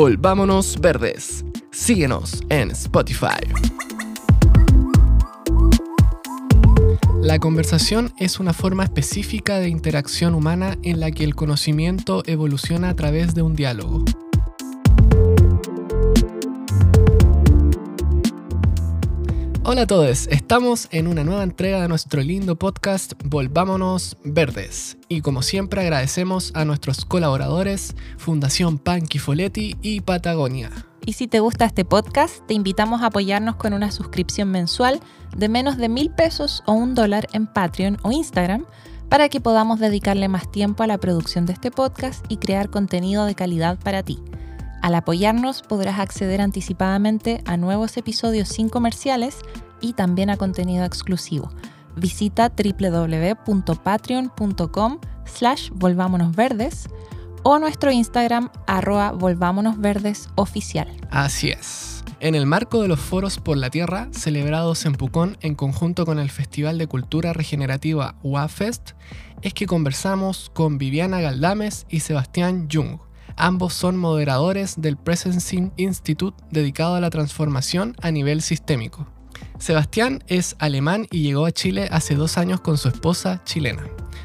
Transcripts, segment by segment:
Volvámonos Verdes. Síguenos en Spotify. La conversación es una forma específica de interacción humana en la que el conocimiento evoluciona a través de un diálogo. Hola a todos, estamos en una nueva entrega de nuestro lindo podcast Volvámonos Verdes. Y como siempre agradecemos a nuestros colaboradores Fundación Panqui Foletti y Patagonia. Y si te gusta este podcast, te invitamos a apoyarnos con una suscripción mensual de menos de mil pesos o un dólar en Patreon o Instagram para que podamos dedicarle más tiempo a la producción de este podcast y crear contenido de calidad para ti. Al apoyarnos podrás acceder anticipadamente a nuevos episodios sin comerciales y también a contenido exclusivo. Visita www.patreon.com slash volvámonosverdes o nuestro Instagram arroba volvámonosverdes oficial. Así es. En el marco de los Foros por la Tierra, celebrados en Pucón en conjunto con el Festival de Cultura Regenerativa WAFest, es que conversamos con Viviana Galdames y Sebastián Jung Ambos son moderadores del Presencing Institute dedicado a la transformación a nivel sistémico. Sebastián es alemán y llegó a Chile hace dos años con su esposa chilena.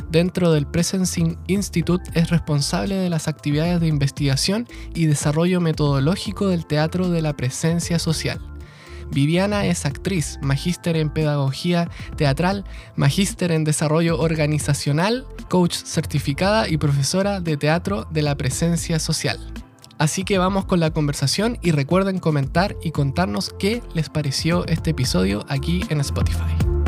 Dentro del Presencing Institute es responsable de las actividades de investigación y desarrollo metodológico del teatro de la presencia social. Viviana es actriz, magíster en pedagogía teatral, magíster en desarrollo organizacional, coach certificada y profesora de teatro de la presencia social. Así que vamos con la conversación y recuerden comentar y contarnos qué les pareció este episodio aquí en Spotify.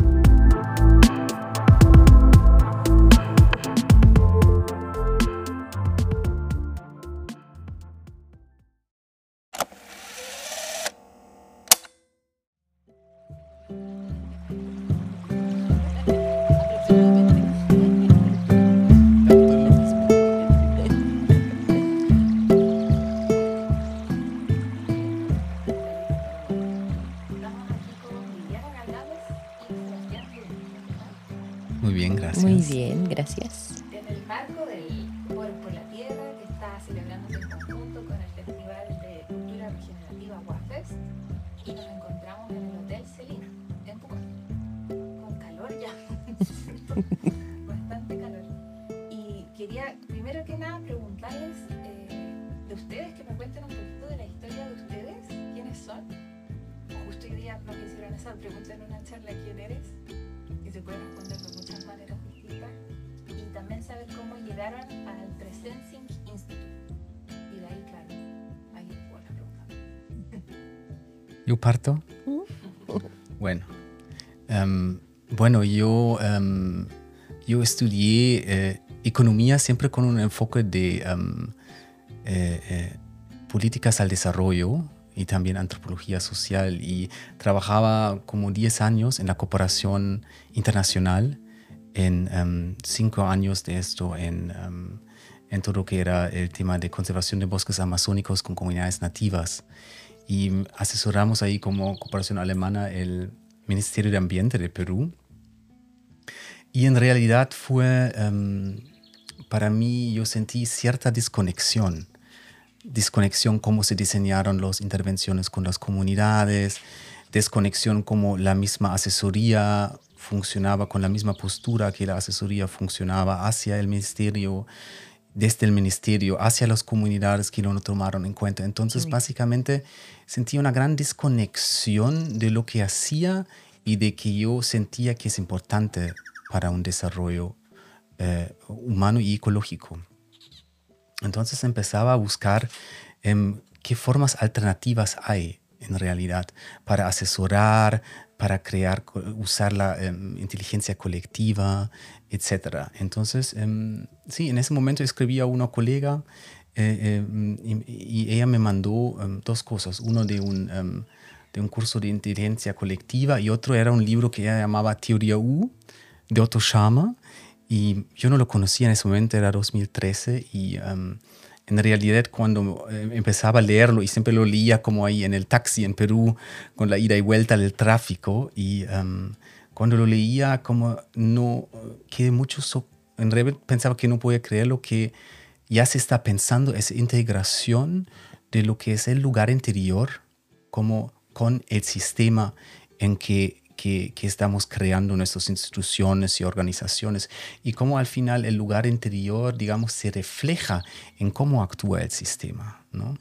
¿Yo parto? Bueno, em, bueno yo, em, yo estudié eh, economía siempre con un enfoque de em, eh, eh, políticas al desarrollo y también antropología social y trabajaba como 10 años en la cooperación internacional, en cinco años de esto en, en todo lo que era el tema de conservación de bosques amazónicos con comunidades nativas y asesoramos ahí como cooperación alemana el Ministerio de Ambiente de Perú. Y en realidad fue, em, para mí, yo sentí cierta desconexión. Desconexión cómo se diseñaron las intervenciones con las comunidades, desconexión cómo la misma asesoría funcionaba con la misma postura que la asesoría funcionaba hacia el ministerio desde el ministerio hacia las comunidades que no tomaron en cuenta. Entonces, básicamente, sentí una gran desconexión de lo que hacía y de que yo sentía que es importante para un desarrollo eh, humano y ecológico. Entonces empezaba a buscar em, qué formas alternativas hay en realidad para asesorar, para crear, usar la em, inteligencia colectiva, etc. Entonces, em, sí, en ese momento escribí a una colega eh, em, y, ella me mandó dos cosas. Uno de un, de un curso de inteligencia colectiva y otro era un libro que ella llamaba Teoría U de Otto Schama. Y yo no lo conocía en ese momento, era 2013 y en realidad cuando eh, empezaba a leerlo y siempre lo leía como ahí en el taxi en Perú con la ida y vuelta del tráfico y em, cuando lo leía como no quedé mucho en realidad pensaba que no podía creer lo que ya se está pensando esa integración de lo que es el lugar interior como con el sistema en que, que, estamos creando nuestras instituciones y organizaciones y cómo al final el lugar interior, digamos, se refleja en cómo actúa el sistema, ¿no?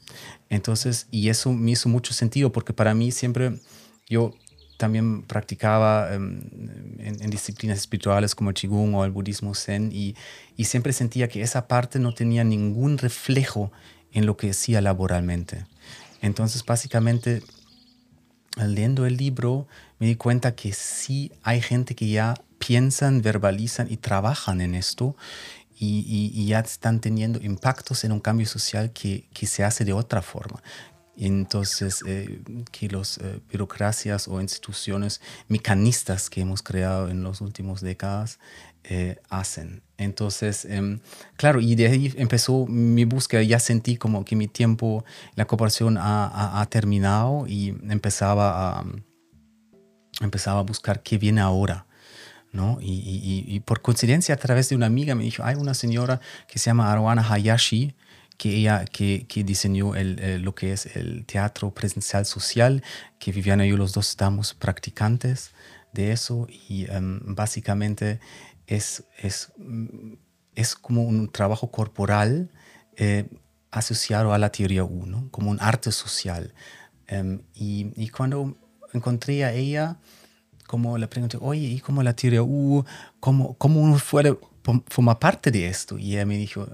Entonces, y eso me hizo mucho sentido porque para mí siempre yo también practicaba um, en, en, disciplinas espirituales como el Qigong o el budismo Zen y, siempre sentía que esa parte no tenía ningún reflejo en lo que hacía laboralmente. Entonces, básicamente, leyendo el libro, me di cuenta que sí hay gente que ya piensan, verbalizan y trabajan en esto y, y, y ya están teniendo impactos en un cambio social que, que se hace de otra forma, entonces eh, que las eh, burocracias o instituciones mecanistas que hemos creado en las últimas décadas eh, hacen. Entonces, eh, claro, y de ahí empezó mi búsqueda, ya sentí como que mi tiempo, la cooperación ha, terminado y empezaba a, empezaba a buscar qué viene ahora. ¿no? Y, por coincidencia, a través de una amiga me dijo, hay una señora que se llama Arwana Hayashi, que ella que, que diseñó el, lo que es el teatro presencial social, que Viviana y yo los dos estamos practicantes de eso y um, básicamente es, es, es como un trabajo corporal eh, asociado a la teoría 1, como un arte social. Um, y, y, cuando encontré a ella, como le pregunté, oye, ¿y cómo la teoría U? ¿Cómo, cómo uno forma parte de esto? Y ella me dijo,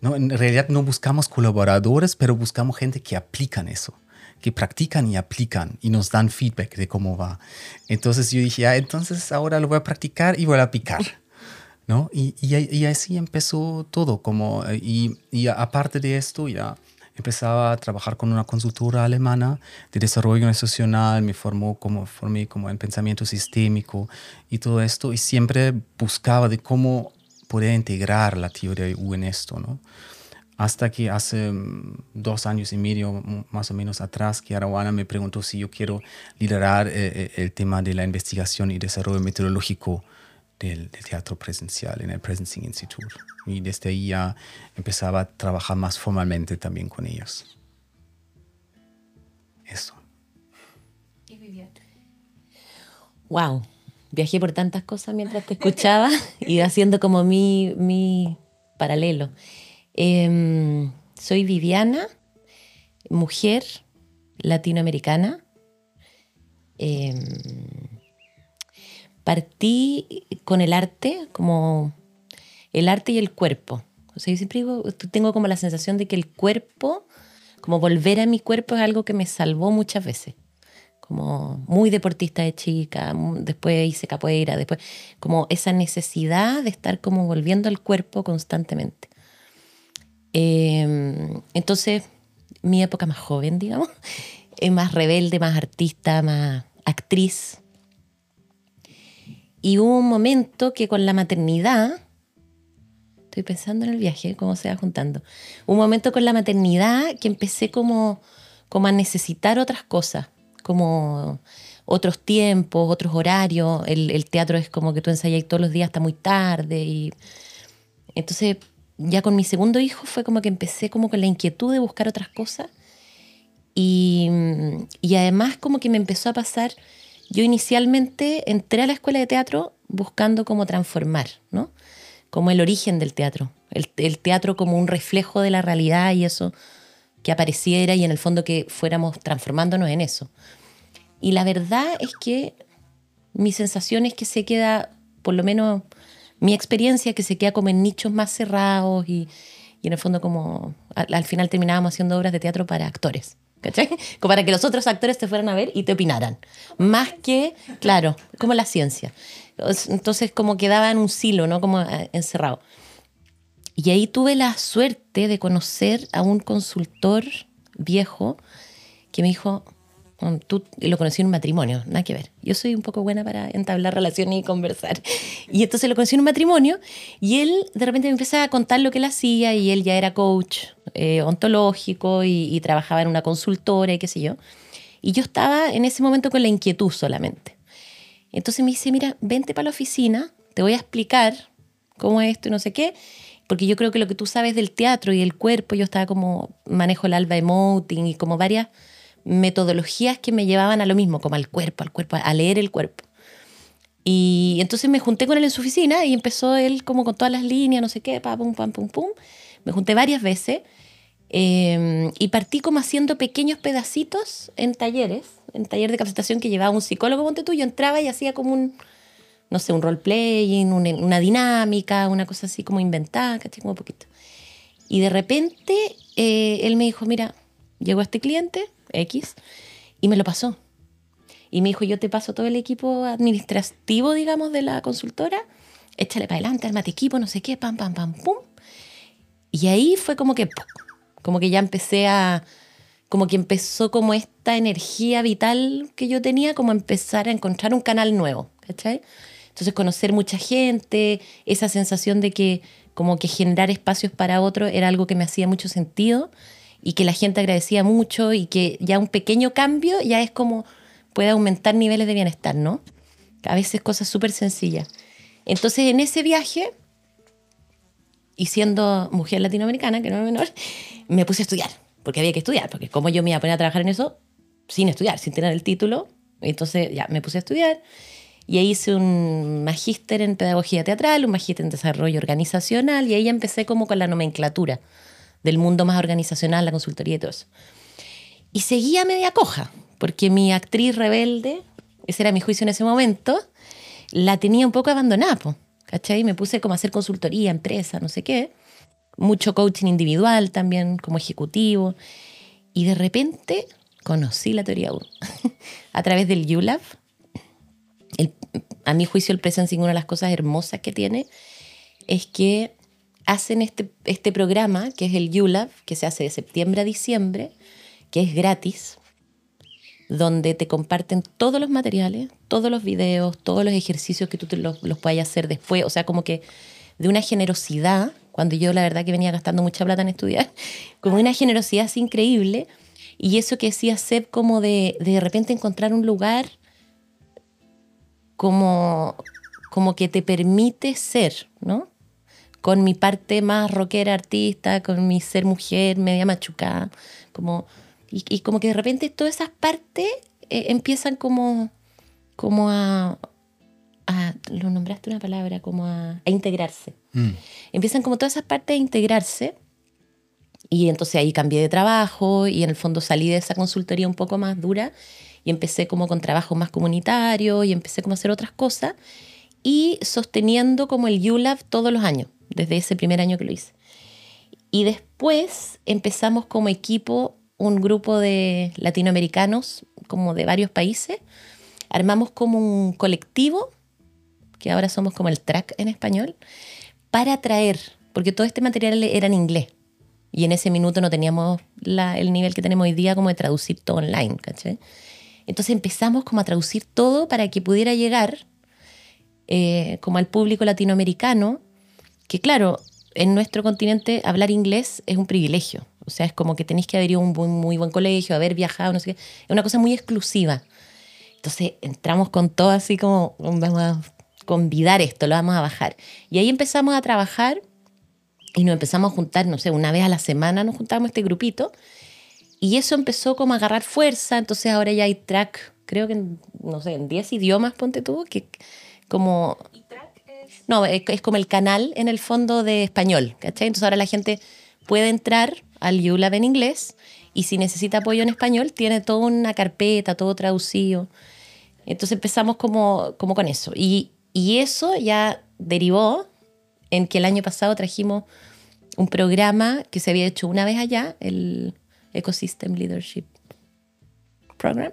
no, en realidad no buscamos colaboradores, pero buscamos gente que aplican eso, que practican y aplican y nos dan feedback de cómo va. Entonces yo dije, ah, entonces ahora lo voy a practicar y voy a aplicar. ¿No? Y, y, y así empezó todo. Como, y, y aparte de esto, ya empezaba a trabajar con una consultora alemana de desarrollo institucional, me formó como, formé como en pensamiento sistémico y todo esto, y siempre buscaba de cómo poder integrar la teoría U en esto, ¿no? Hasta que hace dos años y medio, más o menos atrás, que Arawana me preguntó si yo quiero liderar eh, el tema de la investigación y desarrollo metodológico del, del, teatro presencial en el Presencing Institute. Y desde ahí ya empezaba a trabajar más formalmente también con ellos. Eso. Wow, viajé por tantas cosas mientras te escuchaba y haciendo como mi, mi paralelo. Eh, soy Viviana, mujer latinoamericana. Eh, partí con el arte, como el arte y el cuerpo. O sea, yo siempre digo, tengo como la sensación de que el cuerpo, como volver a mi cuerpo es algo que me salvó muchas veces como muy deportista de chica, después hice capoeira, después como esa necesidad de estar como volviendo al cuerpo constantemente. Eh, entonces, mi época más joven, digamos, es más rebelde, más artista, más actriz. Y hubo un momento que con la maternidad, estoy pensando en el viaje, cómo se va juntando, un momento con la maternidad que empecé como, como a necesitar otras cosas como otros tiempos, otros horarios. El, el teatro es como que tú ensayas todos los días hasta muy tarde. Y entonces, ya con mi segundo hijo fue como que empecé como con la inquietud de buscar otras cosas. Y, y además como que me empezó a pasar, yo inicialmente entré a la escuela de teatro buscando cómo transformar, ¿no? Como el origen del teatro. El, el teatro como un reflejo de la realidad y eso que apareciera y en el fondo que fuéramos transformándonos en eso. Y la verdad es que mi sensación es que se queda, por lo menos mi experiencia, que se queda como en nichos más cerrados y, y en el fondo como al, al, final terminábamos haciendo obras de teatro para actores. ¿Cachai? Como para que los otros actores te fueran a ver y te opinaran. Más que, claro, como la ciencia. Entonces como quedaba en un silo, ¿no? Como eh, encerrado. Y ahí tuve la suerte de conocer a un consultor viejo que me dijo, Tú lo conocí en un matrimonio, nada que ver. Yo soy un poco buena para entablar relaciones y conversar. Y entonces lo conocí en un matrimonio y él de repente me empezó a contar lo que él hacía y él ya era coach eh, ontológico y, y, trabajaba en una consultora y qué sé yo. Y yo estaba en ese momento con la inquietud solamente. Entonces me dice, mira, vente para la oficina, te voy a explicar cómo es esto y no sé qué. porque yo creo que lo que tú sabes del teatro y el cuerpo, yo estaba como, manejo el alba emoting y como varias metodologías que me llevaban a lo mismo, como al cuerpo, al cuerpo, a leer el cuerpo. Y entonces me junté con él en su oficina y empezó él como con todas las líneas, no sé qué, pam, pum, pam, pum, pum. Me junté varias veces eh, y partí como haciendo pequeños pedacitos en talleres, en taller de capacitación que llevaba un psicólogo, ponte tú, yo entraba y hacía como un, no sé, un role-playing, una, una, dinámica, una cosa así como inventada, ¿cachai? Como un poquito. Y de repente eh, él me dijo, mira, llegó este cliente, X, y me lo pasó. Y me dijo, yo te paso todo el equipo administrativo, digamos, de la consultora, échale para adelante, armate equipo, no sé qué, pam, pam, pam, pum. Y ahí fue como que, como que ya empecé a, como que empezó como esta energía vital que yo tenía, como empezar a encontrar un canal nuevo, ¿cachai? Entonces conocer mucha gente, esa sensación de que como que generar espacios para otros era algo que me hacía mucho sentido y que la gente agradecía mucho y que ya un pequeño cambio ya es como puede aumentar niveles de bienestar, ¿no? A veces cosas súper sencillas. Entonces en ese viaje, y siendo mujer latinoamericana, que no es menor, me puse a estudiar, porque había que estudiar, porque como yo me iba a poner a trabajar en eso sin estudiar, sin tener el título, entonces ya me puse a estudiar y ahí hice un magíster en pedagogía teatral, un magíster en desarrollo organizacional y ahí empecé como con la nomenclatura del mundo más organizacional, la consultoría y todo eso. Y seguía media coja, porque mi actriz rebelde, ese era mi juicio en ese momento, la tenía un poco abandonada, ¿cachai? Me puse como a hacer consultoría, empresa, no sé qué. Mucho coaching individual también, como ejecutivo. Y de repente conocí la teoría U a través del ULAB. a mi juicio, el Presencing, una de las cosas hermosas que tiene es que hacen este, este programa, que es el ULAB, que se hace de septiembre a diciembre, que es gratis, donde te comparten todos los materiales, todos los videos, todos los ejercicios que tú los, los puedas hacer después. O sea, como que de una generosidad, cuando yo la verdad que venía gastando mucha plata en estudiar, como una generosidad increíble. Y eso que decía Seb, como de, de repente encontrar un lugar como, como que te permite ser, ¿no? Con mi parte más rockera, artista, con mi ser mujer, media machucada, como y, como que de repente todas esas partes eh, empiezan como, como a, lo nombraste una palabra, como a, integrarse. Mm. Empiezan como todas esas partes a integrarse. Y entonces ahí cambié de trabajo y en el fondo salí de esa consultoría un poco más dura y empecé como con trabajo más comunitario y empecé como a hacer otras cosas y sosteniendo como el ULAB todos los años, desde ese primer año que lo hice. Y después empezamos como equipo un grupo de latinoamericanos, como de varios países, armamos como un colectivo, que ahora somos como el track en español, para traer, porque todo este material era en inglés. Y en ese minuto no teníamos el nivel que tenemos hoy día como de traducir todo online, ¿caché? Entonces empezamos como a traducir todo para que pudiera llegar eh, como al público latinoamericano, que claro, en nuestro continente hablar inglés es un privilegio. O sea, es como que tenéis que haber ido a un muy, buen colegio, haber viajado, no sé qué. Es una cosa muy exclusiva. Entonces entramos con todo así como, vamos a convidar esto, lo vamos a bajar. Y ahí empezamos a trabajar y nos empezamos a juntar, no sé, una vez a la semana nos juntamos este grupito. Y eso empezó como a agarrar fuerza. Entonces ahora ya hay track, creo que, no sé, en 10 idiomas, ponte tú, que como no, es, como el canal en el fondo de español, ¿cachai? Entonces ahora la gente puede entrar al YouLab en inglés y si necesita apoyo en español tiene toda una carpeta, todo traducido. Entonces empezamos como, como con eso. Y, y eso ya derivó en que el año pasado trajimos un programa que se había hecho una vez allá, el Ecosystem Leadership Program,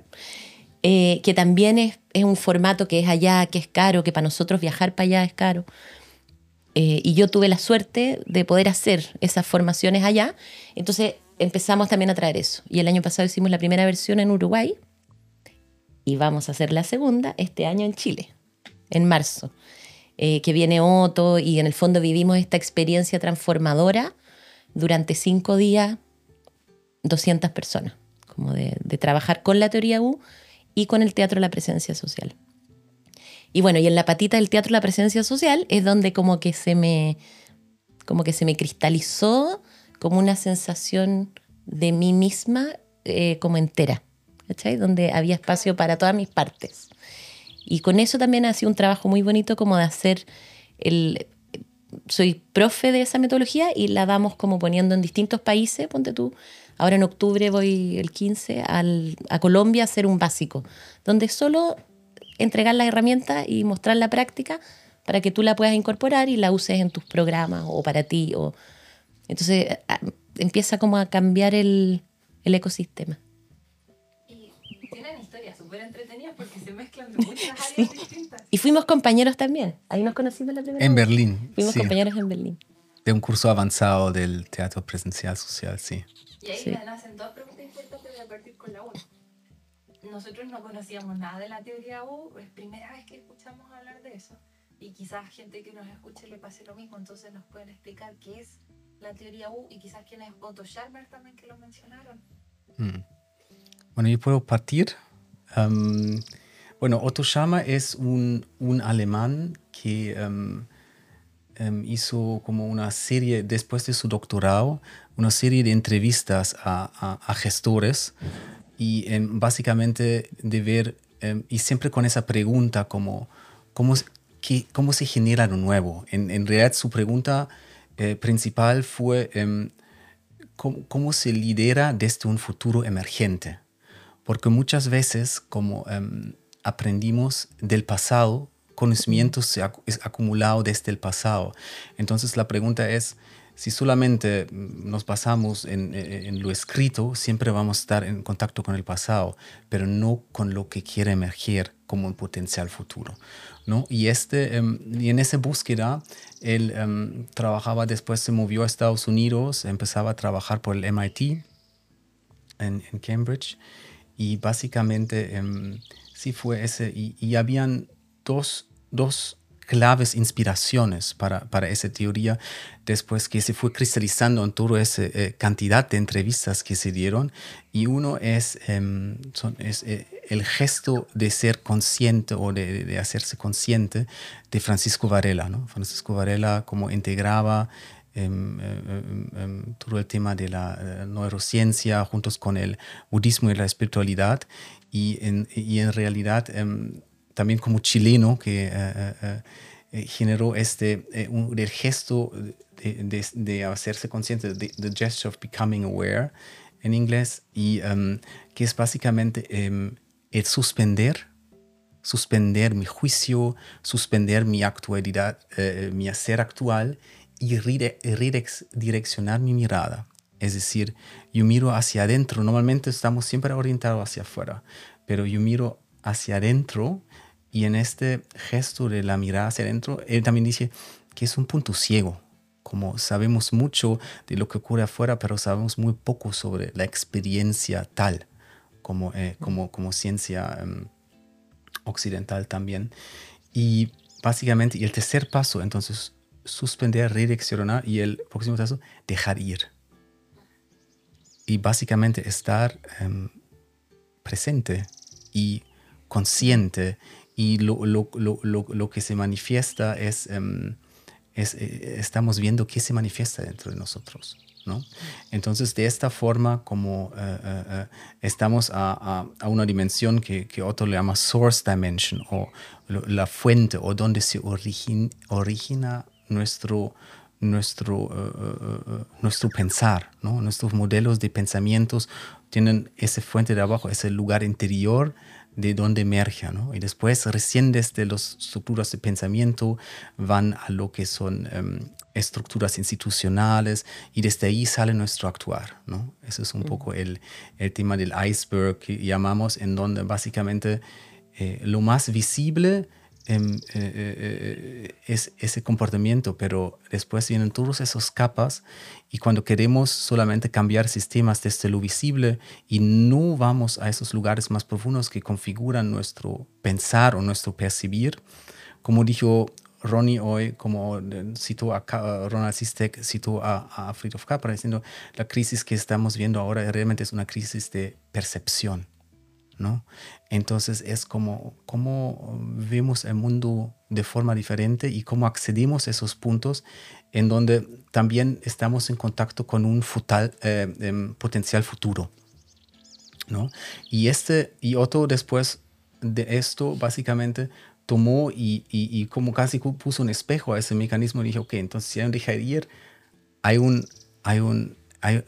eh, que también es, es, un formato que es allá, que es caro, que para nosotros viajar para allá es caro. Eh, y yo tuve la suerte de poder hacer esas formaciones allá. Entonces empezamos también a traer eso. Y el año pasado hicimos la primera versión en Uruguay y vamos a hacer la segunda este año en Chile, en marzo. Eh, que viene Otto y en el fondo vivimos esta experiencia transformadora durante cinco días, 200 personas, como de, de trabajar con la teoría U y con el teatro La Presencia Social. Y bueno, y en la patita del teatro La Presencia Social es donde como que se me como que se me cristalizó como una sensación de mí misma eh, como entera, ¿cachai? Donde había espacio para todas mis partes. Y con eso también ha sido un trabajo muy bonito como de hacer el... Soy profe de esa metodología y la vamos como poniendo en distintos países, ponte tú. Ahora en octubre voy el 15 al, a Colombia a hacer un básico, donde solo entregar la herramienta y mostrar la práctica para que tú la puedas incorporar y la uses en tus programas o para ti. O... Entonces empieza como a cambiar el, el ecosistema. Y tienen historias súper entretenidas porque se mezclan de muchas áreas distintas. Y fuimos compañeros también. Ahí nos conocimos la primera En vez. Berlín. Fuimos sí. compañeros en Berlín. De un curso avanzado del teatro presencial social, sí. Y ahí Sí. me nacen dos preguntas importantes de partir con la U. Nosotros no conocíamos nada de la teoría U, es primera vez que escuchamos hablar de eso. Y quizás gente que nos escuche le pase lo mismo, entonces nos pueden explicar qué es la teoría U y quizás quién es Otto Scharmer también que lo mencionaron. Mm. Bueno, yo puedo partir. Am, bueno, Otto Scharmer es un, un alemán que am, am, hizo como una serie, después de su doctorado, una serie de entrevistas a, a- a gestores y em, básicamente de ver, em, y siempre con esa pregunta como, ¿cómo, qué- cómo se genera lo nuevo? En, en realidad su pregunta eh, principal fue... cómo, cómo se lidera desde un futuro emergente. Porque muchas veces, como aprendimos del pasado, conocimientos se es acumulado desde el pasado. Entonces la pregunta es, si solamente mm, nos basamos en, en- en lo escrito, siempre vamos a estar en contacto con el pasado, pero no con lo que quiere emerger como un potencial futuro. ¿no? Y, este, em, y en esa búsqueda, él em, trabajaba, después se movió a Estados Unidos, empezaba a trabajar por el MIT en, en Cambridge y básicamente em, sí fue ese, y, y habían dos, dos claves inspiraciones para, para esa teoría después que se fue cristalizando en toda esa eh, cantidad de entrevistas que se dieron y uno es, em, son- es eh, el gesto de ser consciente o de, de hacerse consciente de Francisco Varela. ¿no? Francisco Varela como integraba em, em, todo el tema de la eh, neurociencia juntos con el budismo y la espiritualidad y en, y en realidad también como chileno que eh, eh, eh, generó este un- el gesto de, de- de hacerse consciente de the gesture of becoming aware en inglés y em, que es básicamente em, el suspender suspender mi juicio, suspender mi actualidad, mi hacer actual y rede- redex- direccionar mi mirada. Es decir, yo miro hacia adentro. Normalmente estamos siempre orientados hacia afuera, pero yo miro hacia adentro y en este gesto de la mirada hacia adentro, él también dice que es un punto ciego. Como sabemos mucho de lo que ocurre afuera, pero sabemos muy poco sobre la experiencia tal como, eh, como, como ciencia em, occidental también. Y básicamente, y el tercer paso, entonces, suspender, redireccionar y el próximo paso, dejar ir. Y básicamente estar em, presente y consciente y lo, lo- lo- lo- que se manifiesta es, em, es, eh, estamos viendo qué se manifiesta dentro de nosotros. ¿no? Entonces, de esta forma, como eh, eh, estamos a, a- a una dimensión que, que Otto le llama source dimension, o la fuente, o donde se origin- origina nuestro, nuestro, nuestro pensar, ¿no? Nuestros modelos de pensamientos tienen esa fuente de abajo, ese lugar interior de donde emerge, ¿no? Y después, recién desde las estructuras de pensamiento, van a lo que son em, estructuras institucionales y desde ahí sale nuestro actuar, ¿no? Ese es un poco el, el tema del iceberg que llamamos, en donde básicamente eh, lo más visible eh, eh, eh, es ese comportamiento, pero después vienen todas esas capas y cuando queremos solamente cambiar sistemas desde lo visible y no vamos a esos lugares más profundos que configuran nuestro pensar o nuestro percibir, como dijo Ronnie hoy, como eh, citó a Ronald Sistek, citó a, a Friedrich Capra, diciendo la crisis que estamos viendo ahora realmente es una crisis de percepción. ¿No? Entonces es como, como vemos el mundo de forma diferente y cómo accedimos a esos puntos en donde también estamos en contacto con un eh, em, potencial futuro. ¿no? Y, este, y Otto después de esto básicamente tomó y, como casi puso un espejo a ese mecanismo y dijo, ok, entonces si hay un hay un, hay un,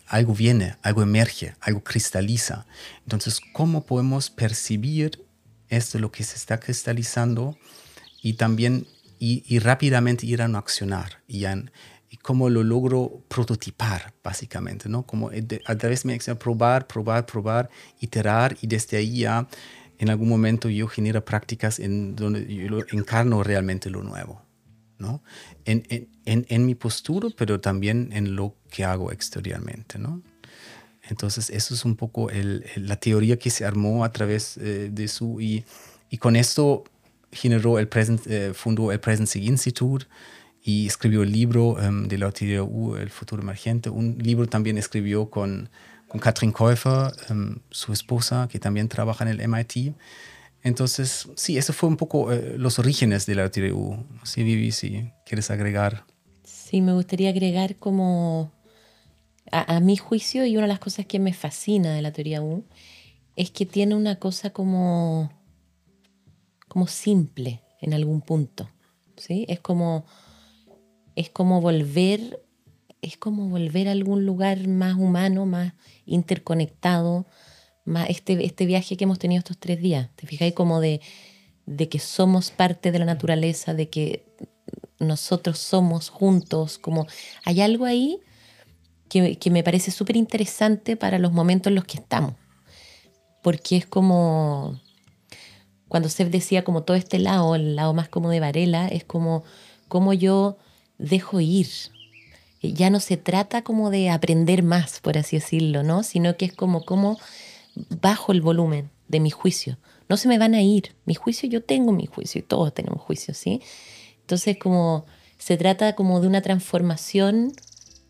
algo viene, algo emerge, algo cristaliza. Entonces, ¿cómo podemos percibir esto, lo que se está cristalizando y también y, rápidamente ir a un accionar? Y, cómo lo logro prototipar, básicamente, ¿no? Como a través de mi acción, probar, probar, probar, iterar y desde ahí ya en algún momento yo genero prácticas en donde yo encarno realmente lo nuevo. ¿No? En, en, en, mi postura, pero también en lo que hago exteriormente, ¿no? Entonces, eso es un poco el, la teoría que se armó a través eh, de su... Y, y, con esto generó el present, eh, fundó el Presencing Institute y escribió el libro um, de la U, El futuro emergente. Un libro también escribió con, con Katrin Käufer, um, su esposa, que también trabaja en el MIT. Entonces, sí, eso fue un poco eh, los orígenes de la teoría U. Sí, Vivi, si quieres agregar. Sí, me gustaría agregar como a, mi juicio y una de las cosas que me fascina de la teoría U es que tiene una cosa como, como simple en algún punto. ¿sí? Es como es como volver es como volver a algún lugar más humano, más interconectado, este, este viaje que hemos tenido estos tres días. ¿Te fijáis como de, de que somos parte de la naturaleza, de que nosotros somos juntos, como hay algo ahí que, que me parece súper interesante para los momentos en los que estamos. Porque es como, cuando Seth decía como todo este lado, el lado más como de Varela, es como, como yo dejo ir. Ya no se trata como de aprender más, por así decirlo, ¿no? Sino que es como, como bajo el volumen de mi juicio. No se me van a ir. Mi juicio, yo tengo mi juicio y todos tenemos juicio, ¿sí? Entonces, como se trata como de una transformación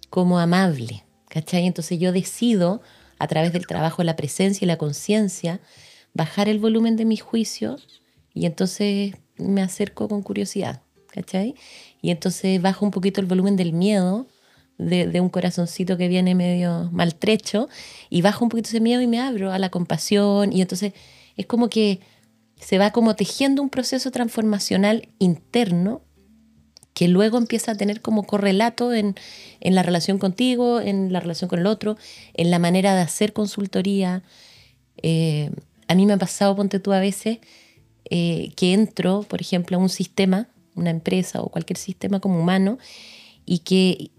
como amable, ¿cachai? Entonces yo decido, a través del trabajo de la presencia y la conciencia, bajar el volumen de mi juicio y entonces me acerco con curiosidad, ¿cachai? Y entonces bajo un poquito el volumen del miedo de, un corazoncito que viene medio maltrecho y bajo un poquito ese miedo y me abro a la compasión y entonces es como que se va como tejiendo un proceso transformacional interno que luego empieza a tener como correlato en, la relación contigo, en la relación con el otro, en la manera de hacer consultoría. Eh, a mí me ha pasado, ponte tú a veces, eh, que entro, por ejemplo, a un sistema, una empresa o cualquier sistema como humano, y que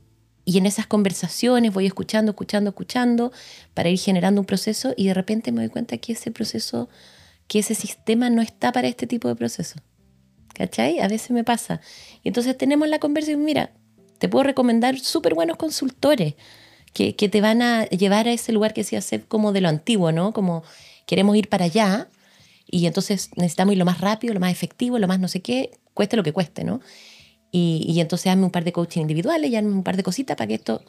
y en esas conversaciones voy escuchando, escuchando, escuchando para ir generando un proceso y de repente me doy cuenta que ese proceso, que ese sistema no está para este tipo de proceso. ¿Cachai? A veces me pasa. Y entonces tenemos la conversación, mira, te puedo recomendar súper buenos consultores que, que, te van a llevar a ese lugar que se hace como de lo antiguo, ¿no? Como queremos ir para allá y entonces necesitamos ir lo más rápido, lo más efectivo, lo más no sé qué, cueste lo que cueste, ¿no? Y, entonces hazme un par de coaching individuales y hazme un par de cositas para que esto...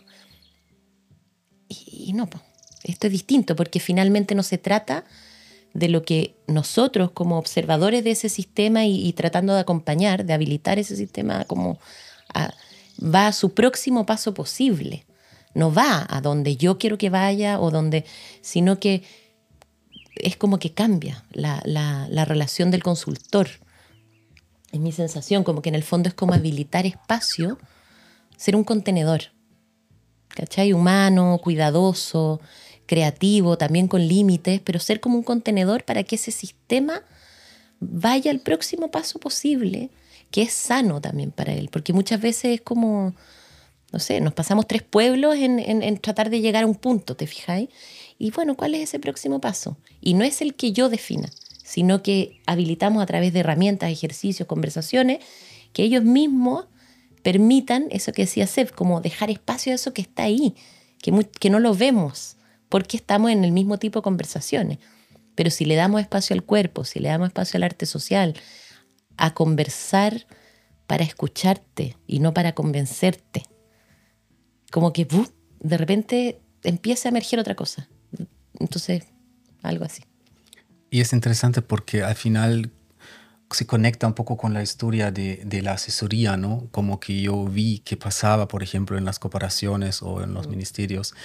Y, no, esto es distinto porque finalmente no se trata de lo que nosotros como observadores de ese sistema y, tratando de acompañar, de habilitar ese sistema como va a su próximo paso posible. No va a donde yo quiero que vaya o donde, sino que es como que cambia la, la relación del consultor es mi sensación, como que en el fondo es como habilitar espacio, ser un contenedor, ¿cachai? Humano, cuidadoso, creativo, también con límites, pero ser como un contenedor para que ese sistema vaya al próximo paso posible, que es sano también para él, porque muchas veces es como, no sé, nos pasamos tres pueblos en, en tratar de llegar a un punto, ¿te fijáis? Y bueno, ¿cuál es ese próximo paso? Y no es el que yo defina, sino que habilitamos a través de herramientas, ejercicios, conversaciones, que ellos mismos permitan eso que decía Seth, como dejar espacio a eso que está ahí, que, que no lo vemos, porque estamos en el mismo tipo de conversaciones. Pero si le damos espacio al cuerpo, si le damos espacio al arte social, a conversar para escucharte y no para convencerte, como que de repente empieza a emerger otra cosa. Entonces, algo así. Y es interesante porque al final, se conecta un poco con la historia de, de, la asesoría, ¿no? Como que yo vi que pasaba, por ejemplo, en las corporaciones o en los ministerios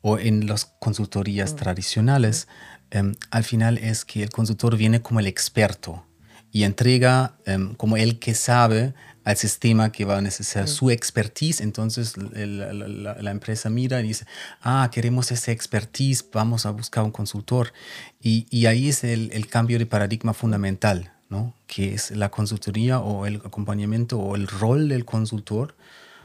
o en las consultorías tradicionales, em, al final es que el consultor viene como el experto y entrega em, como el que sabe al sistema que va a necesitar su expertise. Entonces la, empresa mira y dice, ah, queremos esa expertise, vamos a buscar un consultor. Y, y ahí es el, el, cambio de paradigma fundamental, ¿no? que es la consultoría o el acompañamiento o el rol del consultor.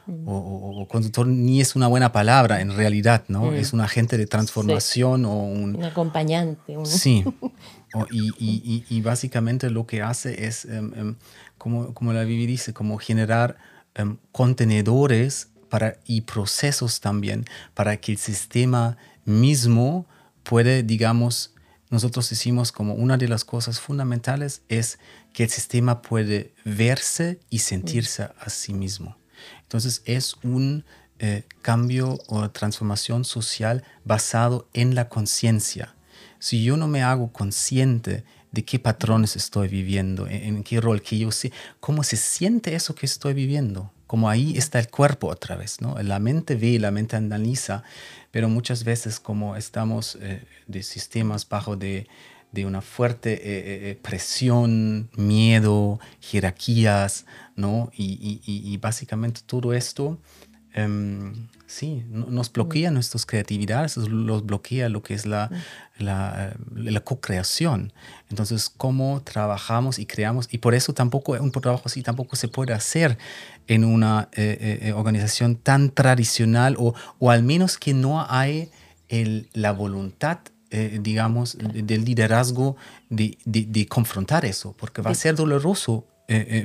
Mm. O, consultor ni es una buena palabra en realidad, ¿no? Mm. Es un agente de transformación o un... Un acompañante. Sí. y, y, y, básicamente lo que hace es em, em, como, como la Vivi dice, como generar em, contenedores para, y procesos también para que el sistema mismo puede, digamos, nosotros decimos como una de las cosas fundamentales es que el sistema puede verse y sentirse a sí mismo. Entonces es un eh, cambio o transformación social basado en la conciencia. Si yo no me hago consciente de qué patrones estoy viviendo, en, qué rol, que yo sé, cómo se siente eso que estoy viviendo. Como ahí está el cuerpo otra vez, ¿no? La mente ve, la mente analiza, pero muchas veces como estamos eh, de sistemas bajo de, de una fuerte eh, eh, presión, miedo, jerarquías, ¿no? Y, y, y básicamente todo esto Em, sí, nos bloquea mm. nuestras creatividades, los bloquea lo que es la, mm. la, la co-creación. Entonces, cómo trabajamos y creamos, y por eso tampoco un trabajo así tampoco se puede hacer en una eh, eh, organización tan tradicional o, o, al menos que no hay el, la voluntad eh, digamos, del liderazgo de, de, de, confrontar eso, porque va a ser doloroso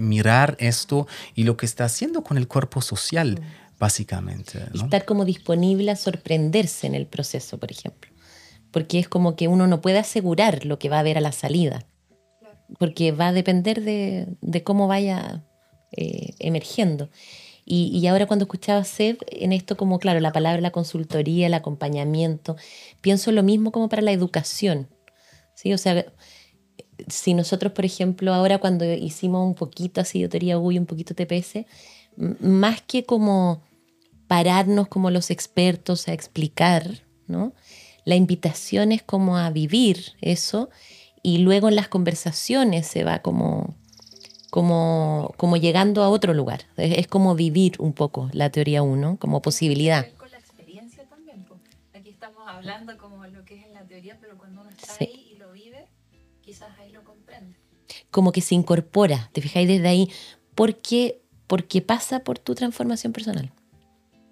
mirar esto y lo que está haciendo con el cuerpo social. Básicamente. estar como disponible a sorprenderse en el proceso, por ejemplo. Porque es como que uno no puede asegurar lo que va a haber a la salida. Porque va a depender de, de cómo vaya eh, emergiendo. Y, y, ahora cuando escuchaba Seb en esto como, claro, la palabra la consultoría, el acompañamiento, pienso lo mismo como para la educación. ¿sí? O sea, si nosotros, por ejemplo, ahora cuando hicimos un poquito así de teoría UI, un poquito TPS, más que como pararnos como los expertos a explicar, ¿no? La invitación es como a vivir eso y luego en las conversaciones se va como, como, como llegando a otro lugar. Es, como vivir un poco la teoría 1 como posibilidad. Con la experiencia también. Aquí estamos hablando como lo que es en la teoría, pero cuando uno está ahí y lo vive, quizás ahí lo comprende. Como que se incorpora, te fijáis desde ahí, porque, porque pasa por tu transformación personal.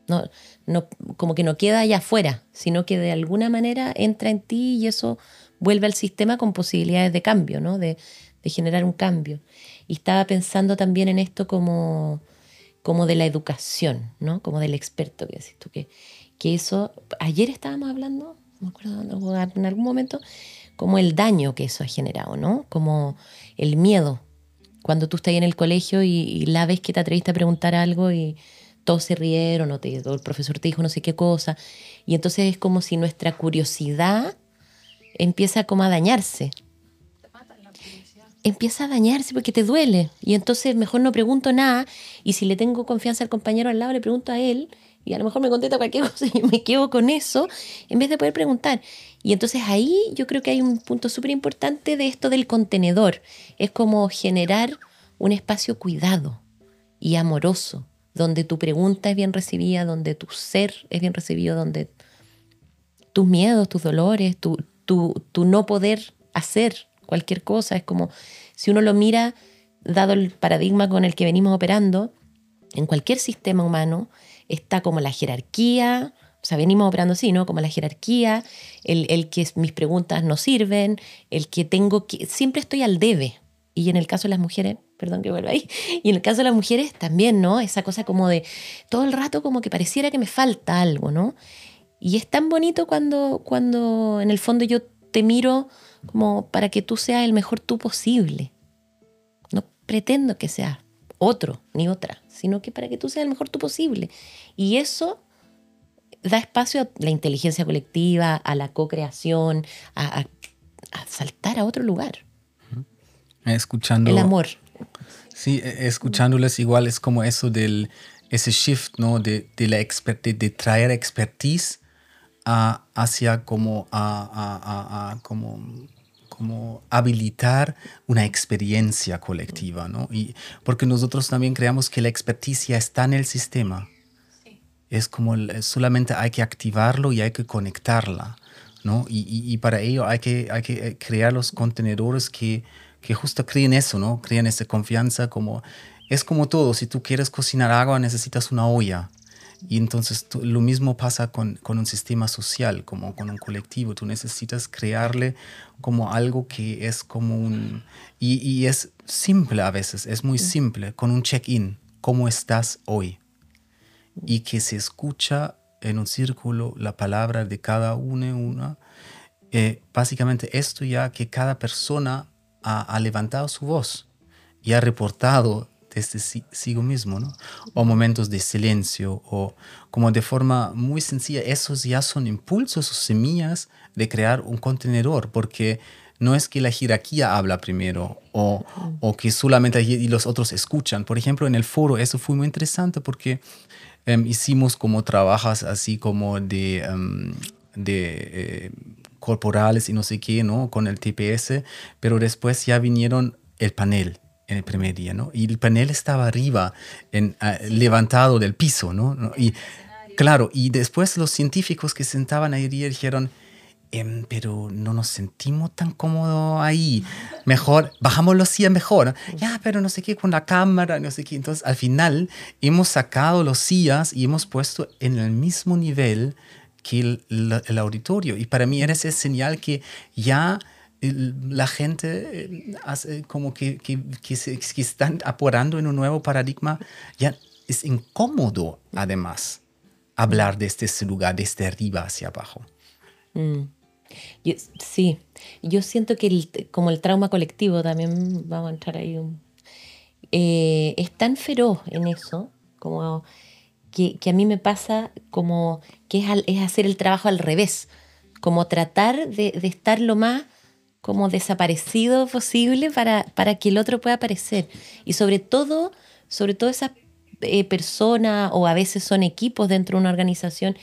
No, no, como que no queda allá afuera, sino que de alguna manera entra en ti y eso vuelve al sistema con posibilidades de cambio, ¿no? de, de generar un cambio. Y estaba pensando también en esto como, como de la educación, ¿no? como del experto que decís tú, que, que eso, ayer estábamos hablando, no me acuerdo en algún momento, como el daño que eso ha generado, ¿no? como el miedo. Cuando tú estás ahí en el colegio y, y la vez que te atreviste a preguntar algo y todos se rieron o, el profesor te dijo no sé qué cosa. Y entonces es como si nuestra curiosidad empieza como a dañarse. Empieza a dañarse porque te duele. Y entonces mejor no pregunto nada. Y si le tengo confianza al compañero al lado, le pregunto a él. Y a lo mejor me contesta cualquier cosa y me quedo con eso en vez de poder preguntar. Y entonces ahí yo creo que hay un punto súper importante de esto del contenedor. Es como generar un espacio cuidado y amoroso donde tu pregunta es bien recibida, donde tu ser es bien recibido, donde tus miedos, tus dolores, tu, tu, no poder hacer cualquier cosa, es como si uno lo mira, dado el paradigma con el que venimos operando, en cualquier sistema humano está como la jerarquía, o sea, venimos operando así, ¿no? Como la jerarquía, el, el, que mis preguntas no sirven, el que tengo que... Siempre estoy al debe. Y en el caso de las mujeres, perdón que vuelva ahí, y en el caso de las mujeres también, ¿no? Esa cosa como de todo el rato como que pareciera que me falta algo, ¿no? Y es tan bonito cuando, cuando en el fondo yo te miro como para que tú seas el mejor tú posible. No pretendo que seas otro ni otra, sino que para que tú seas el mejor tú posible. Y eso da espacio a la inteligencia colectiva, a la co-creación, a, a saltar a otro lugar. Escuchando. El amor. Sí, e- escuchándoles igual es como eso del, ese shift, ¿no? De, de la expert, de, traer expertise a, hacia como, a, a- a- como, como habilitar una experiencia colectiva, ¿no? Y porque nosotros también creamos que la expertise ya está en el sistema. Es como solamente hay que activarlo y hay que conectarla, ¿no? Y, y- y para ello hay que, hay que eh, crear los contenedores que, que justo creen eso, ¿no? Crean esa confianza como... Es como todo, si tú quieres cocinar agua necesitas una olla. Y entonces tú- lo mismo pasa con, con un sistema social, como con un colectivo. Tú necesitas crearle como algo que es como un... Y, y es simple a veces, es muy simple, con un check-in. ¿Cómo estás hoy? y que se escucha en un círculo la palabra de cada uno una. Eh, básicamente esto ya que cada persona ha, levantado su voz y ha reportado desde sí, mismo, ¿no? O momentos de silencio, o como de forma muy sencilla, esos ya son impulsos o semillas de crear un contenedor, porque no es que la jerarquía habla primero o, o que solamente y los otros escuchan. Por ejemplo, en el foro eso fue muy interesante porque em, hicimos como trabajos así como de, em, de eh, corporales y no sé qué, ¿no? Con el TPS, pero después ya vinieron el panel en el primer día, ¿no? Y el panel estaba arriba, en, ah, levantado del piso, ¿no? ¿no? Y claro, y después los científicos que sentaban ahí dijeron, "Em, pero no nos sentimos tan cómodos ahí. Mejor, bajamos los sillas mejor. Ya, pero no sé qué, con la cámara, no sé qué. Entonces, al final, hemos sacado los sillas y hemos puesto en el mismo nivel que el, el auditorio. Y para mí era ese señal que ya el- la gente eh, hace como que, que, que se, que están apurando en un nuevo paradigma. Ya es incómodo, además, hablar desde ese lugar, desde arriba hacia abajo. Mm. Yo- sí, yo siento que el- como el trauma colectivo, también vamos a entrar ahí, un- eh, es tan feroz en eso, como que, a mí me pasa como que es, hacer el trabajo al revés, como tratar de, de estar lo más como desaparecido posible para, para que el otro pueda aparecer. Y sobre todo, sobre todo esas eh, personas o a veces son equipos dentro de una organización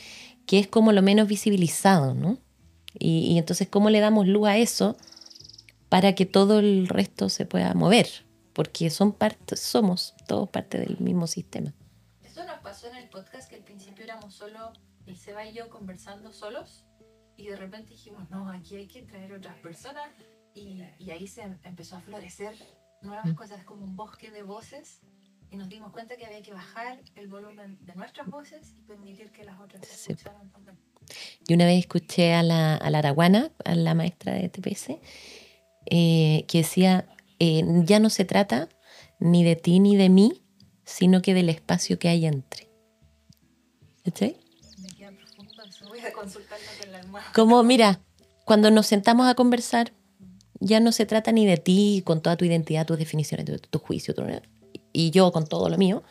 que es como lo menos visibilizado, ¿no? Y, entonces, ¿cómo le damos luz a eso para que todo el resto se pueda mover? Porque son somos todos parte del mismo sistema. Eso nos pasó en el podcast que al principio éramos solo el Seba y yo conversando solos y de repente dijimos, no, aquí hay que traer otras personas y, y ahí se em- empezó a florecer nuevas cosas como un bosque de voces y nos dimos cuenta que había que bajar el volumen de nuestras voces y permitir que las otras se Sí. escucharan también. Y una vez escuché a la, a la araguana, a la maestra de TPS, eh, que decía, eh, ya no se trata ni de ti ni de mí, sino que del espacio que hay entre. ¿Cachai? Me. Como, mira, cuando nos sentamos a conversar, ya no se trata ni de ti con toda tu identidad, tus definiciones, tu, tu juicio, tu- y yo con todo lo mío,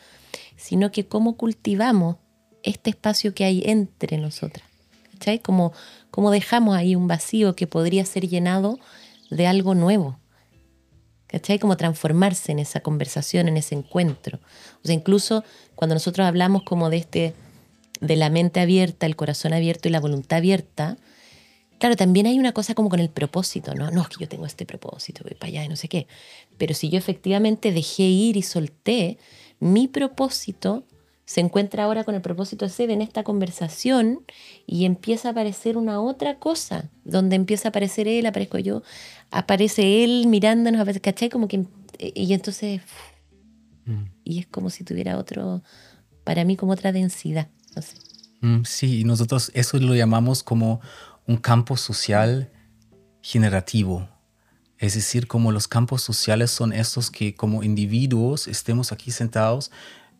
sino que cómo cultivamos este espacio que hay entre nosotras. ¿Cachai? Como, como dejamos ahí un vacío que podría ser llenado de algo nuevo. ¿Cachai? Como transformarse en esa conversación, en ese encuentro. O sea, incluso cuando nosotros hablamos como de este, de la mente abierta, el corazón abierto y la voluntad abierta, claro, también hay una cosa como con el propósito, ¿no? No, es que yo tengo este propósito, voy para allá y no sé qué. Pero si yo efectivamente dejé ir y solté, mi propósito se encuentra ahora con el propósito de Sebe en esta conversación y empieza a aparecer una otra cosa, donde empieza a aparecer él, aparezco yo, aparece él mirándonos, aparece- ¿cachai? Como que, y entonces, y es como si tuviera otro, para mí como otra densidad, no sé. Mm, Sí, y nosotros eso lo llamamos como un campo social generativo. Es decir, como los campos sociales son estos que como individuos estemos aquí sentados,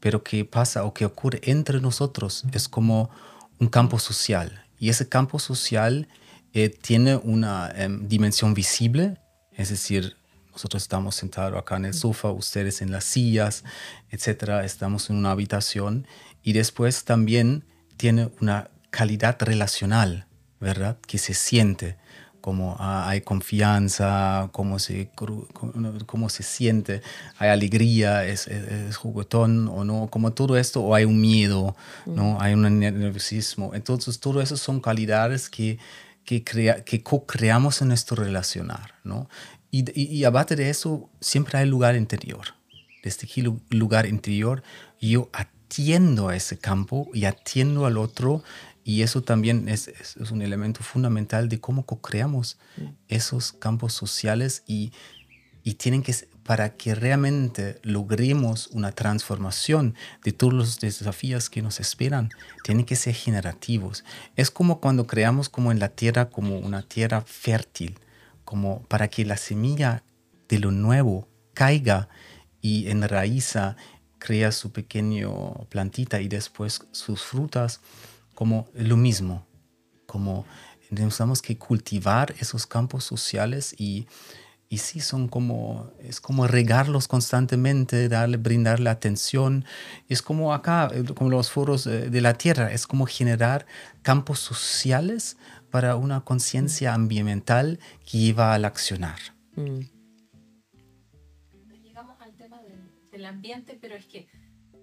pero que pasa o que ocurre entre nosotros. Es como un campo social. Y ese campo social eh, tiene una em, dimensión visible, es decir, nosotros estamos sentados acá en el sofá, ustedes en las sillas, etcétera, estamos en una habitación y después también tiene una calidad relacional, ¿verdad? Que se siente, como ah, hay confianza, cómo se, cómo, se siente, hay alegría, es, es, juguetón o no, como todo esto, o hay un miedo, ¿no? hay un nerviosismo. Entonces, todo eso son calidades que, que, crea, que co-creamos en nuestro relacionar. ¿no? Y, y, y aparte de eso, siempre hay lugar interior. Desde aquí, lugar interior, yo atiendo a ese campo y atiendo al otro y eso también es, es, un elemento fundamental de cómo co-creamos esos campos sociales y, y tienen que para que realmente logremos una transformación de todos los desafíos que nos esperan, tienen que ser generativos. Es como cuando creamos como en la tierra como una tierra fértil, como para que la semilla de lo nuevo caiga y enraiza, crea su pequeño plantita y después sus frutas como lo mismo, como tenemos que cultivar esos campos sociales y, y sí son como, es como regarlos constantemente, darle, brindarle atención. Es como acá, como los foros de la tierra, es como generar campos sociales para una conciencia ambiental que lleva al accionar. Mm. Llegamos al tema del ambiente, pero es que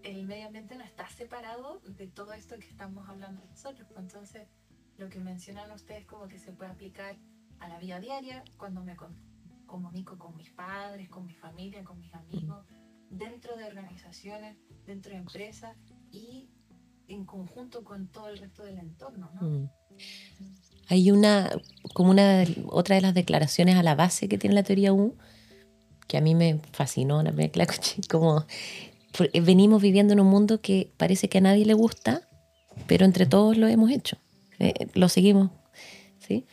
el medio ambiente no está separado de todo esto que estamos hablando nosotros. Entonces, lo que mencionan ustedes como que se puede aplicar a la vida diaria, cuando me comunico con mis padres, con mi familia, con mis amigos, dentro de organizaciones, dentro de empresas y en conjunto con todo el resto del entorno. ¿no? Mm. Hay una, como una, otra de las declaraciones a la base que tiene la teoría U, que a mí me fascinó, me como eh, venimos viviendo en un mundo que parece que a nadie le gusta, pero entre todos lo hemos hecho, eh, lo seguimos, ¿sí?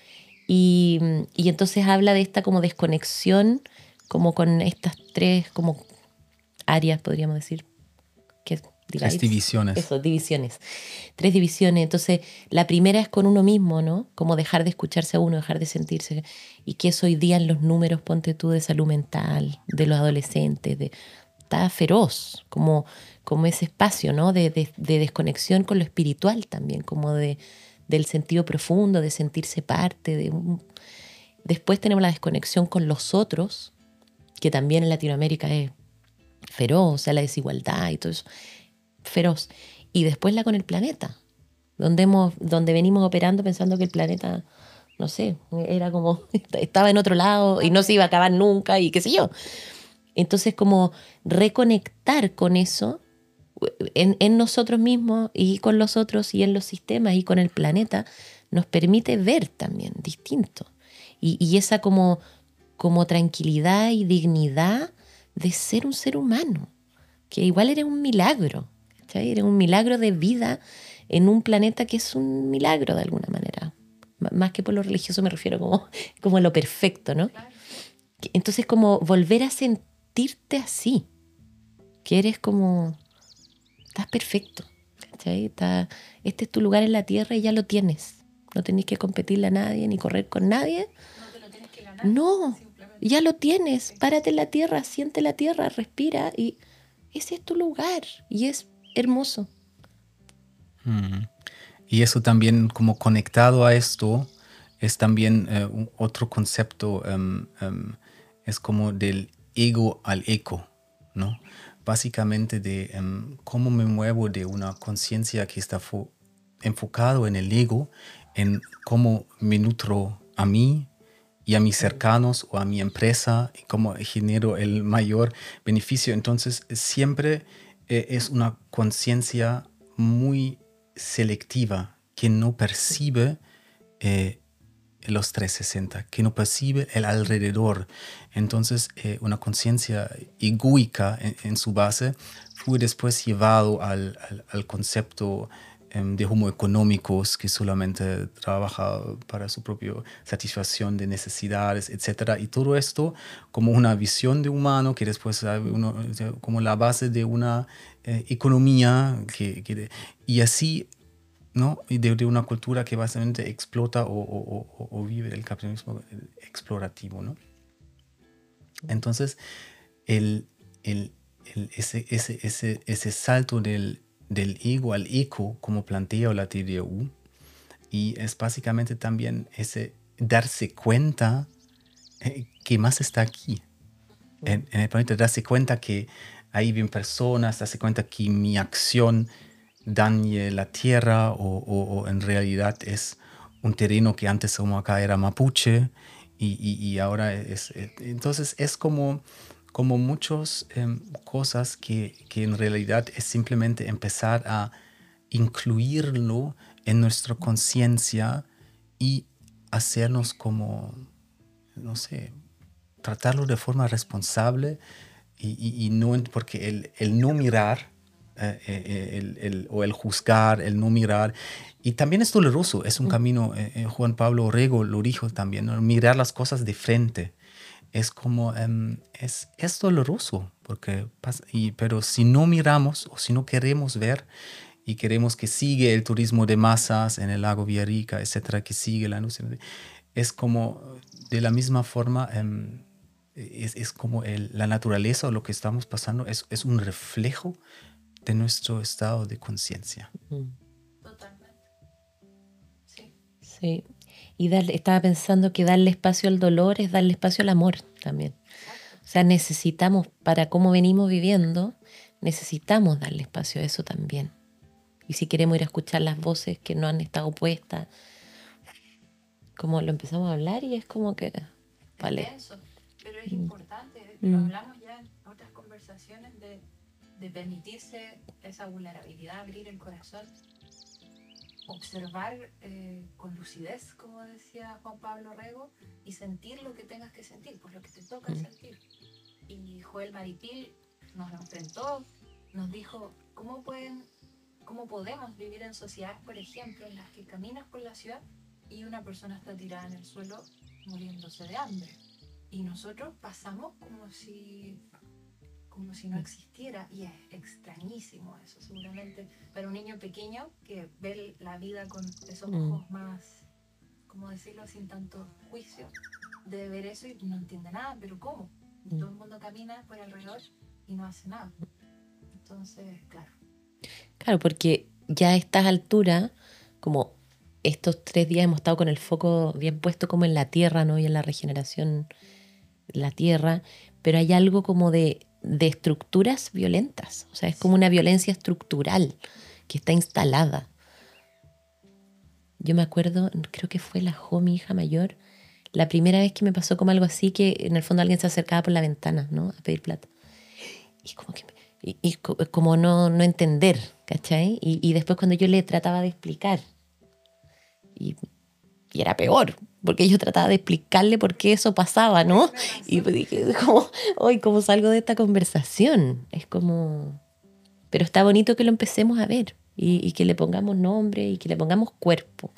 Y, y, entonces habla de esta como desconexión, como con estas tres como áreas, podríamos decir, que Tres divisiones. Eso, divisiones. Tres divisiones. Entonces, la primera es con uno mismo, ¿no? Como dejar de escucharse a uno, dejar de sentirse. Y que eso hoy día en los números, ponte tú, de salud mental, de los adolescentes, de, está feroz, como, como ese espacio ¿no? de, desconexión con lo espiritual también, como de, del sentido profundo, de sentirse parte. De Después tenemos la desconexión con los otros, que también en Latinoamérica es feroz, o sea, la desigualdad y todo eso, feroz. Y después la con el planeta, donde, hemos, donde venimos operando pensando que el planeta, no sé, era como, estaba en otro lado y no se iba a acabar nunca y qué sé yo. Entonces, como reconectar con eso en, nosotros mismos y con los otros y en los sistemas y con el planeta, nos permite ver también distinto. Y, esa como, como tranquilidad y dignidad de ser un ser humano, que igual era un milagro, era un milagro de vida en un planeta que es un milagro de alguna manera. Más que por lo religioso me refiero como, como lo perfecto, ¿no? Entonces como volver a sentir sentirte así, que eres como, estás perfecto, Está, este es tu lugar en la tierra y ya lo tienes. No tenés que competirle a nadie ni correr con nadie. No, ya lo tienes. Párate en la tierra, siente la tierra, respira y ese es tu lugar y es hermoso. Mm. Y eso también como conectado a esto es también eh, otro concepto, em, em, es como del ego al eco, ¿no? Básicamente de em, cómo me muevo de una conciencia que está enfocado en el ego, en cómo me nutro a mí y a mis cercanos o a mi empresa y cómo genero el mayor beneficio. Entonces, siempre eh, es una conciencia muy selectiva que no percibe eh, los 360, que no percibe el alrededor. Entonces, eh, una conciencia egoica en, su base fue después llevado al, al, concepto em, de homo económicos que solamente trabaja para su propia satisfacción de necesidades, etc. Y todo esto como una visión de humano que después como la base de una eh, economía que, y así ¿no? Y de, una cultura que básicamente explota o, vive el capitalismo explorativo, ¿no? Entonces, el, ese, ese, ese, salto del, del, ego al eco, como plantea la teoría U, y es básicamente también ese, darse cuenta eh, que más está aquí, en, en, el planeta, darse cuenta que hay bien personas, darse cuenta que mi acción dañe la tierra o, o, en realidad es un terreno que antes como acá era mapuche y, y, ahora es... Eh, entonces es como, como muchas em, cosas que, que en realidad es simplemente empezar a incluirlo en nuestra conciencia y hacernos como, no sé, tratarlo de forma responsable y, y, no, porque el, el no mirar eh, eh, el, el, o el juzgar, el no mirar, y también es doloroso, es un camino, eh, Juan Pablo Orrego lo dijo también, mirar las cosas de frente. Es como, em, es, es doloroso, porque, y, pero si no miramos o si no queremos ver, y queremos que siga el turismo de masas en el lago Villarrica, etcétera, que sigue la es como de la misma forma, em, es, es, como el, la naturaleza o lo que estamos pasando es, es, un reflejo de nuestro estado de conciencia. Totalmente. Sí. Sí. Y darle, estaba pensando que darle espacio al dolor es darle espacio al amor también. O sea, necesitamos, para cómo venimos viviendo, necesitamos darle espacio a eso también y si queremos ir a escuchar las voces que no han estado puestas, como lo empezamos a hablar y es como que, vale. pero es mm. importante, lo mm. hablamos ya en otras conversaciones de, de permitirse esa vulnerabilidad, abrir el corazón, observar eh, con lucidez, como decía Juan Pablo Rego, y sentir lo que tengas que sentir, por lo que te toca mm. sentir. Y Joel Maripil nos enfrentó, nos dijo, ¿cómo pueden cómo podemos vivir en sociedades, por ejemplo, en las que caminas por la ciudad y una persona está tirada en el suelo muriéndose de hambre. Y nosotros pasamos como si, como si no existiera. Y es extrañísimo eso, seguramente, para un niño pequeño que ve la vida con esos mm. ojos más, ¿cómo decirlo?, sin tanto juicio, de ver eso y no entiende nada, pero ¿cómo? Mm. Todo el mundo camina por alrededor y no hace nada. Entonces, claro, Claro, porque ya a estas alturas, como estos tres días hemos estado con el foco bien puesto como en la tierra, ¿no? Y en la regeneración de la tierra, pero hay algo como de, de estructuras violentas, o sea, es como una violencia estructural que está instalada. Yo me acuerdo, creo que fue la Jo, mi hija mayor, la primera vez que me pasó como algo así, que en el fondo alguien se acercaba por la ventana, ¿no? A pedir plata. Y como que y, como no, no, entender, ¿cachai? Y, y, después cuando yo le trataba de explicar, y, y, era peor, porque yo trataba de explicarle por qué eso pasaba, ¿no? Y dije, como, hoy ¿cómo salgo de esta conversación? Es como... Pero está bonito que lo empecemos a ver y, y que le pongamos nombre y que le pongamos cuerpo.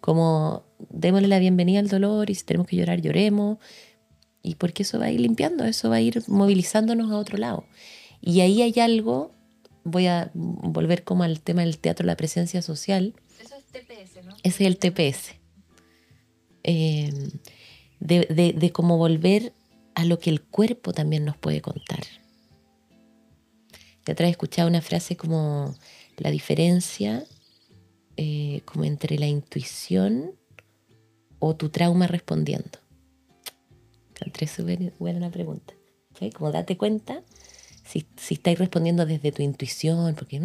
Como démosle la bienvenida al dolor y si tenemos que llorar, lloremos. Y porque eso va a ir limpiando, eso va a ir movilizándonos a otro lado. Y ahí hay algo, voy a volver como al tema del teatro, la presencia social. Eso es TPS, ¿no? Ese es el TPS. Eh, de, de, de cómo volver a lo que el cuerpo también nos puede contar. De atrás he escuchado una frase como la diferencia eh, como entre la intuición o tu trauma respondiendo. Encontré súper buena pregunta. Como date cuenta si, si estáis respondiendo desde tu intuición, porque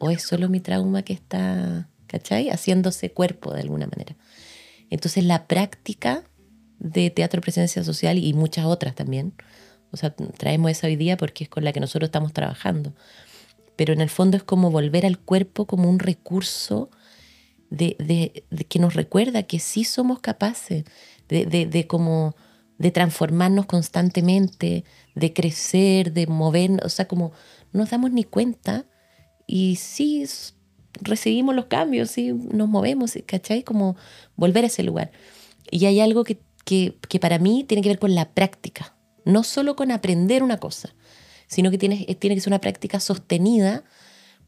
o es solo mi trauma que está, ¿cachai? Haciéndose cuerpo de alguna manera. Entonces la práctica de teatro presencia social y muchas otras también, o sea, traemos esa hoy día porque es con la que nosotros estamos trabajando, pero en el fondo es como volver al cuerpo como un recurso de, que nos recuerda que sí somos capaces de, de como de transformarnos constantemente, de crecer, de movernos, o sea, como no nos damos ni cuenta y sí recibimos los cambios, sí nos movemos, ¿cachai? Como volver a ese lugar. Y hay algo que, que, que para mí tiene que ver con la práctica, no solo con aprender una cosa, sino que tiene, tiene que ser una práctica sostenida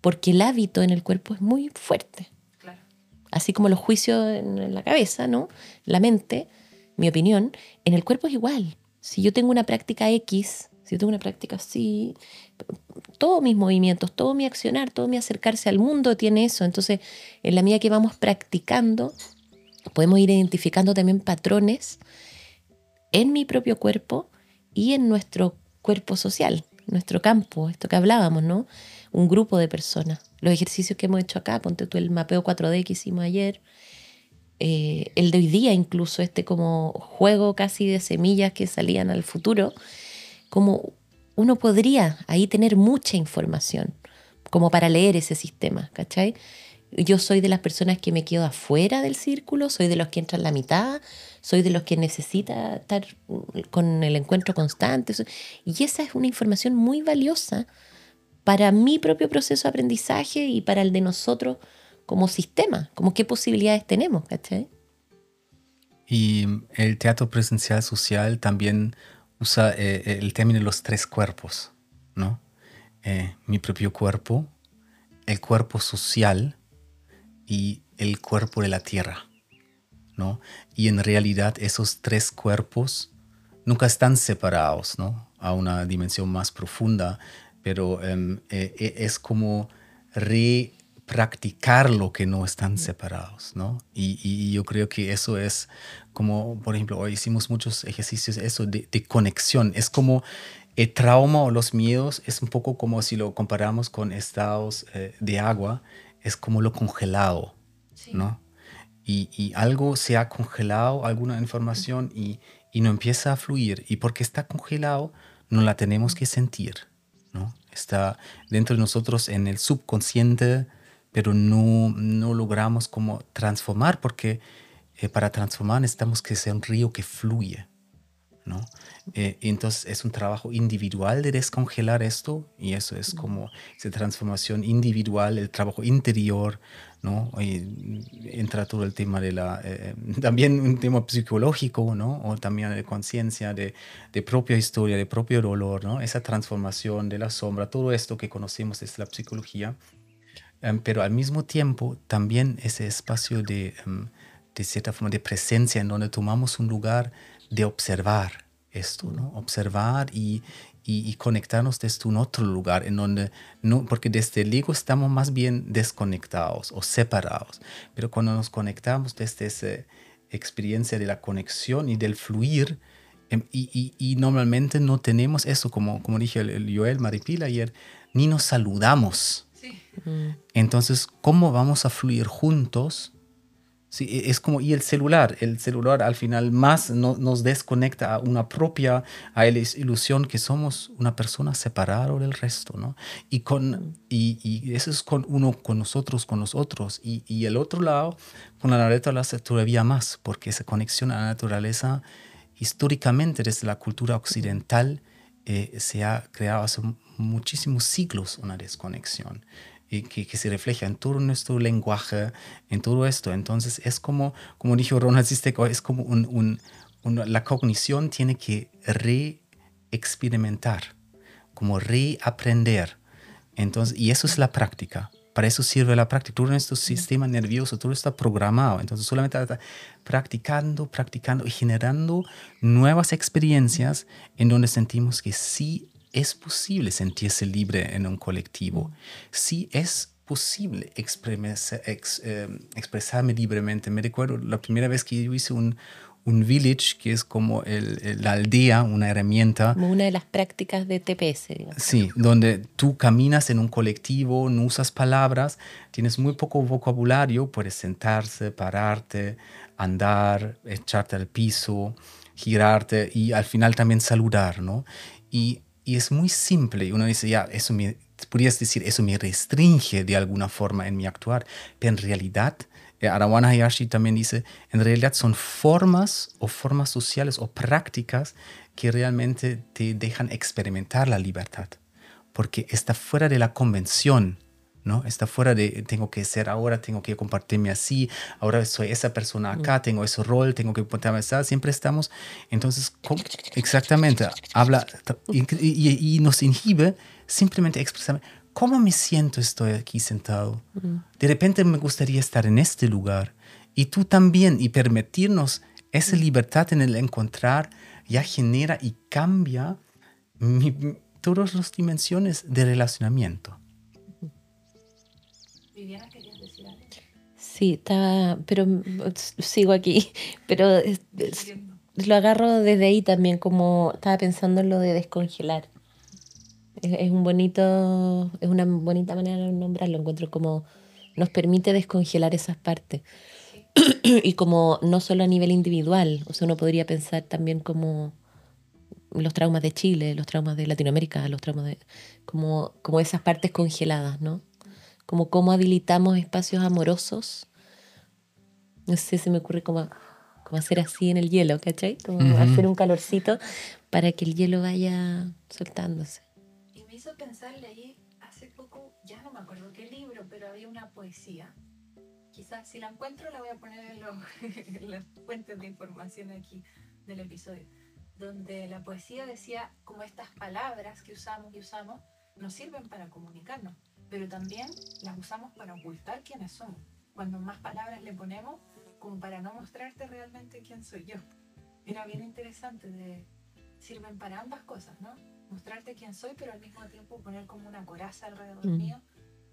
porque el hábito en el cuerpo es muy fuerte. Así como los juicios en la cabeza, ¿no? La mente mi opinión, en el cuerpo es igual. Si yo tengo una práctica X, si yo tengo una práctica así, todos mis movimientos, todo mi accionar, todo mi acercarse al mundo tiene eso. Entonces, en la medida que vamos practicando, podemos ir identificando también patrones en mi propio cuerpo y en nuestro cuerpo social, nuestro campo, esto que hablábamos, ¿no? Un grupo de personas. Los ejercicios que hemos hecho acá, ponte tú el mapeo 4D que hicimos ayer, eh, el de hoy día incluso, este como juego casi de semillas que salían al futuro, como uno podría ahí tener mucha información como para leer ese sistema, ¿cachai? Yo soy de las personas que me quedo afuera del círculo, soy de los que entran la mitad, soy de los que necesita estar con el encuentro constante. Y esa es una información muy valiosa para mi propio proceso de aprendizaje y para el de nosotros como sistema, como qué posibilidades tenemos, ¿cachai? Y el teatro presencial social también usa eh, el término los tres cuerpos, ¿no? Eh, mi propio cuerpo, el cuerpo social y el cuerpo de la tierra. ¿no? Y en realidad esos tres cuerpos nunca están separados ¿no? a una dimensión más profunda, pero em, eh, es como repracticar lo que no están separados. ¿no? Y, yo creo que eso es como, por ejemplo, hoy hicimos muchos ejercicios eso de, de conexión. Es como el trauma o los miedos es un poco como si lo comparamos con estados eh, de agua, es como lo congelado, ¿no? Y, algo se ha congelado, alguna información, y, no empieza a fluir. Y porque está congelado, no la tenemos que sentir, ¿no? Está dentro de nosotros en el subconsciente, pero no, no logramos como transformar, porque eh, para transformar necesitamos que sea un río que fluye, ¿no? Eh, entonces es un trabajo individual de descongelar esto y eso es como esa transformación individual, el trabajo interior, ¿no? Y entra todo el tema de la, eh, también un tema psicológico, ¿no? O también de conciencia, de, de, propia historia, de propio dolor, ¿no? Esa transformación de la sombra, todo esto que conocemos es la psicología, em, pero al mismo tiempo también ese espacio de, em, de cierta forma de presencia en donde tomamos un lugar de observar, esto, ¿no? Observar y, y, conectarnos desde un otro lugar en donde no, porque desde el ego estamos más bien desconectados o separados, pero cuando nos conectamos desde esa experiencia de la conexión y del fluir, em, y, y, normalmente no tenemos eso, como, como dije el, Joel Maripil ayer, ni nos saludamos. Entonces, ¿cómo vamos a fluir juntos Sí, e, es como, y el celular, el celular al final más nos desconecta a una propia, a la ilusión que somos una persona separada del resto, ¿no? Y, con, y, eso es con uno, con nosotros, con nosotros. Y, y el otro lado, con la naturaleza todavía más, porque esa conexión a la naturaleza, históricamente desde la cultura occidental, eh, se ha creado hace muchísimos siglos una desconexión que, se refleja en todo nuestro lenguaje, en todo esto. Entonces es como, como dijo Ronald Sisteco, es como un, la cognición tiene que re-experimentar, como reaprender. Entonces, y eso es la práctica. Para eso sirve la práctica. Todo nuestro sistema nervioso, todo está programado. Entonces, solamente está practicando, practicando y generando nuevas experiencias en donde sentimos que sí es posible sentirse libre en un colectivo. Sí es posible eh, expresarme libremente. Me recuerdo la primera vez que yo hice un, un village, que es como el, la aldea, una herramienta. Como una de las prácticas de TPS. Sí, donde tú caminas en un colectivo, no usas palabras, tienes muy poco vocabulario, puedes sentarse, pararte, andar, echarte al piso, girarte y al final también saludar, ¿no? Y y es muy simple. Y uno dice, ya, eso me, podrías decir, eso me restringe de alguna forma en mi actuar. Pero en realidad, Arawana Hayashi también dice, en realidad son formas o formas sociales o prácticas que realmente te dejan experimentar la libertad. Porque está fuera de la convención ¿no? Está fuera de tengo que ser ahora, tengo que compartirme así, ahora soy esa persona acá, tengo ese rol, tengo que ponerme así, siempre estamos. Entonces, exactamente, habla y, nos inhibe simplemente expresar cómo me siento estoy aquí sentado. De repente me gustaría estar en este lugar y tú también y permitirnos esa libertad en el encontrar ya genera y cambia todas las dimensiones de relacionamiento. Sí, estaba, pero sigo aquí, pero es- es- lo agarro desde ahí también, como estaba pensando en lo de descongelar. Es, es un bonito, es una bonita manera de nombrarlo, encuentro como nos permite descongelar esas partes. y como no solo a nivel individual, o sea, uno podría pensar también como los traumas de Chile, los traumas de Latinoamérica, los traumas de... como, como esas partes congeladas, ¿no? Como cómo habilitamos espacios amorosos. No sé, se me ocurre como, como hacer así en el hielo, ¿cachai? Como hacer un calorcito para que el hielo vaya soltándose. Pensar, leí hace poco, ya no me acuerdo qué libro, pero había una poesía. Quizás si la encuentro la voy a poner en, los- en las fuentes de información aquí del episodio. Donde la poesía decía como estas palabras que usamos y usamos nos sirven para comunicarnos, pero también las usamos para ocultar quiénes somos. Cuando más palabras le ponemos, como para no mostrarte realmente quién soy yo. Era bien interesante de sirven para ambas cosas, ¿no? Mostrarte quién soy, pero al mismo tiempo poner como una coraza alrededor Mm. mío,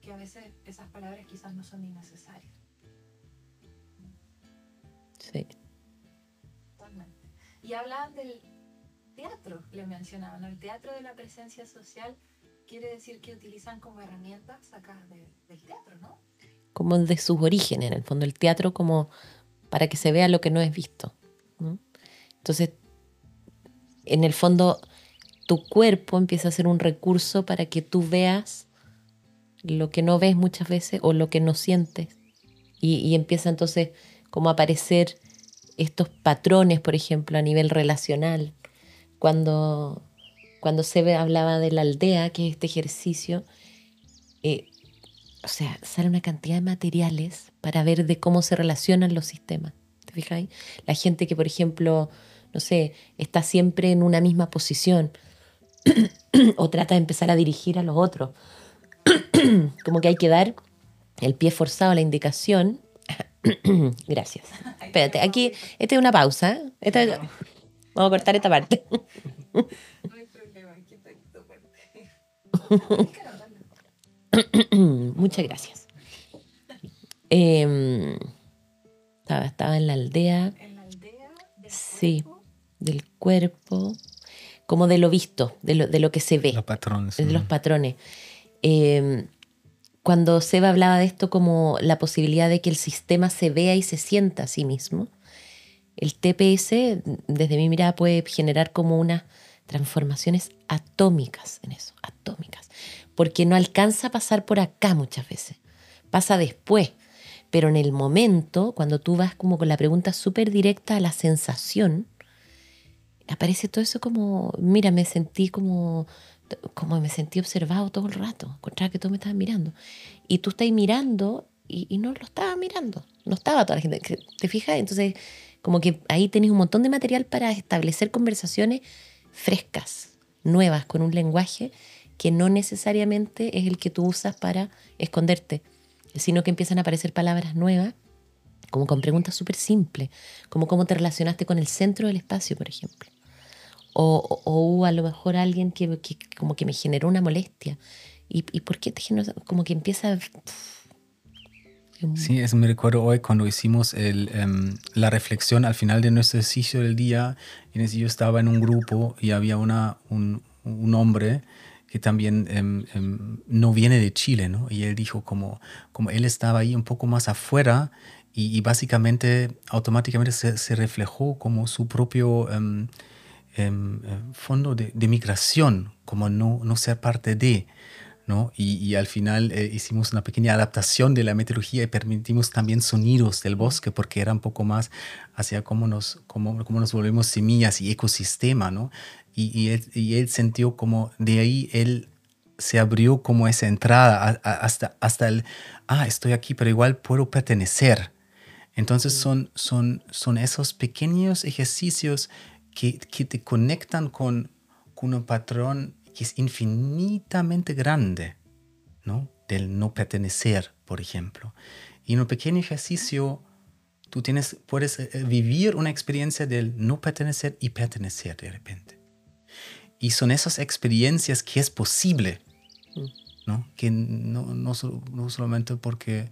que a veces esas palabras quizás no son ni necesarias. Sí. Totalmente. Y hablaban del teatro, le mencionaban, ¿no? el teatro de la presencia social quiere decir que utilizan como herramientas sacadas de- del teatro, ¿no? Como de sus orígenes, en el fondo, el teatro como para que se vea lo que no es visto. ¿no? Entonces, en el fondo, tu cuerpo empieza a ser un recurso para que tú veas lo que no ves muchas veces o lo que no sientes. Y, y empieza entonces como a aparecer estos patrones, por ejemplo, a nivel relacional. Cuando, cuando Sebe hablaba de la aldea, que es este ejercicio, eh, o sea, sale una cantidad de materiales para ver de cómo se relacionan los sistemas. ¿Te fijáis? La gente que, por ejemplo, no sé, está siempre en una misma posición o trata de empezar a dirigir a los otros. Como que hay que dar el pie forzado a la indicación. Gracias. Espérate, aquí, esta es una pausa. Esta- vamos a cortar esta parte. No hay problema, aquí está. Muchas gracias. Em, estaba, estaba en la aldea En la aldea del Sí. cuerpo, del cuerpo, como de lo visto, de lo, de lo que se ve, Los patrones. de los patrones. Em, cuando Seba hablaba de esto como la posibilidad de que el sistema se vea y se sienta a sí mismo, el TPS, desde mi mirada, puede generar como unas transformaciones atómicas en eso, atómicas, porque no alcanza a pasar por acá muchas veces, pasa después, pero en el momento, cuando tú vas como con la pregunta súper directa a la sensación, aparece todo eso como, mira, me sentí como, como me sentí observado todo el rato, encontraba que todos me estaban mirando. Y tú estás mirando y, y no lo estaba mirando, no estaba toda la gente. ¿Te fijas? Entonces, como que ahí tenés un montón de material para establecer conversaciones frescas, nuevas, con un lenguaje que no necesariamente es el que tú usas para esconderte, sino que empiezan a aparecer palabras nuevas, como con preguntas súper simples, como cómo te relacionaste con el centro del espacio, por ejemplo. O, o- o a lo mejor alguien que, que como que me generó una molestia. ¿Y, y por qué te generó? Como que empieza... Sí, eso me recuerdo hoy cuando hicimos el, em, la reflexión al final de nuestro ejercicio del día. Y yo estaba en un grupo y había una, un, un hombre que también em, em, no viene de Chile, ¿no? Y él dijo como, como él estaba ahí un poco más afuera y, y básicamente automáticamente se, se reflejó como su propio eh, fondo de, de migración, como no, no ser parte de. ¿no? Y, y al final eh, hicimos una pequeña adaptación de la metodología y permitimos también sonidos del bosque porque era un poco más hacia cómo nos, cómo, cómo nos volvemos semillas y ecosistema, ¿no? Y, y, él, y él sintió como de ahí él se abrió como esa entrada a- a- hasta, hasta el, ah, estoy aquí, pero igual puedo pertenecer. Entonces son, son, son esos pequeños ejercicios que, que te conectan con, con un patrón que es infinitamente grande, ¿no? Del no pertenecer, por ejemplo. Y en un pequeño ejercicio tú tienes, puedes eh, vivir una experiencia del no pertenecer y pertenecer de repente. Y son esas experiencias que es posible, ¿no? Que no, no, no solamente porque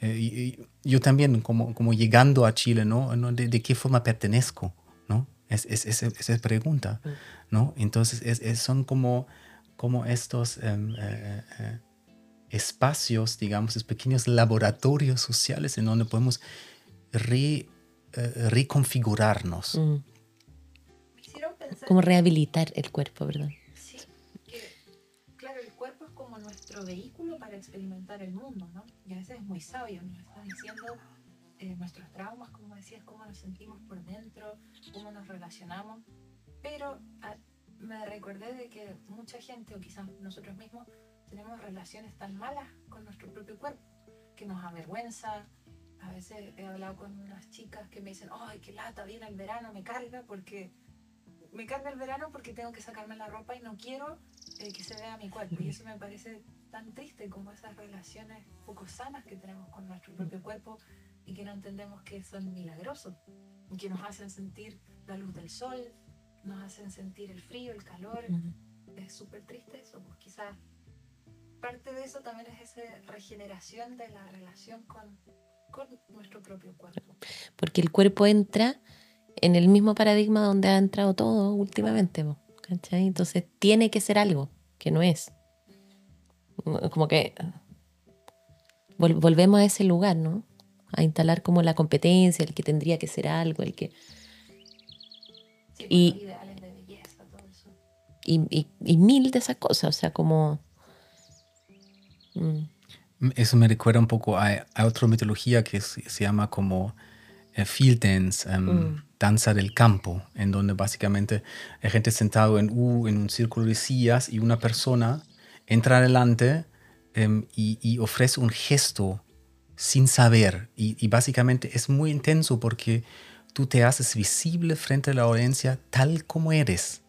eh, yo también, como, como llegando a Chile, ¿no? ¿No? ¿De, de qué forma pertenezco? Es, es, es- esa pregunta, ¿no? Entonces, es, es- son como, como estos em, eh, eh, espacios, digamos, estos pequeños laboratorios sociales en donde podemos re- eh, reconfigurarnos. Mm. Me hicieron pensar Como rehabilitar el cuerpo, perdón. Sí, que claro, el cuerpo es como nuestro vehículo para experimentar el mundo, ¿no? Y a veces es muy sabio, nos está diciendo eh, nuestros traumas, como decías, cómo nos sentimos por dentro, cómo nos relacionamos. Pero ah, me recordé de que mucha gente, o quizás nosotros mismos, tenemos relaciones tan malas con nuestro propio cuerpo, que nos avergüenza. A veces he hablado con unas chicas que me dicen, ay, qué lata, viene el verano, me carga porque me carga el verano porque tengo que sacarme la ropa y no quiero eh, que se vea mi cuerpo. Y eso me parece tan triste como esas relaciones poco sanas que tenemos con nuestro propio cuerpo y que no entendemos que son milagrosos y que nos hacen sentir la luz del sol, nos hacen sentir el frío, el calor. Es súper triste eso, pues quizás parte de eso también es esa regeneración de la relación con, con nuestro propio cuerpo. Porque el cuerpo entra en el mismo paradigma donde ha entrado todo últimamente. po, ¿cachai? Entonces tiene que ser algo que no es. Como que vol- volvemos a ese lugar, ¿no? A instalar como la competencia, el que tendría que ser algo, el que... Sí, Y- los ideales de belleza, todo eso. Y, y- y mil de esas cosas, o sea, como... Mm, Eso me recuerda un poco a, a otra mitología que se, se llama como eh, field dance, em, Mm. danza del campo, en donde básicamente hay gente sentado en, U, en un círculo de sillas y una persona entra adelante em, y, y ofrece un gesto sin saber. Y, básicamente es muy intenso porque tú te haces visible frente a la audiencia tal como eres.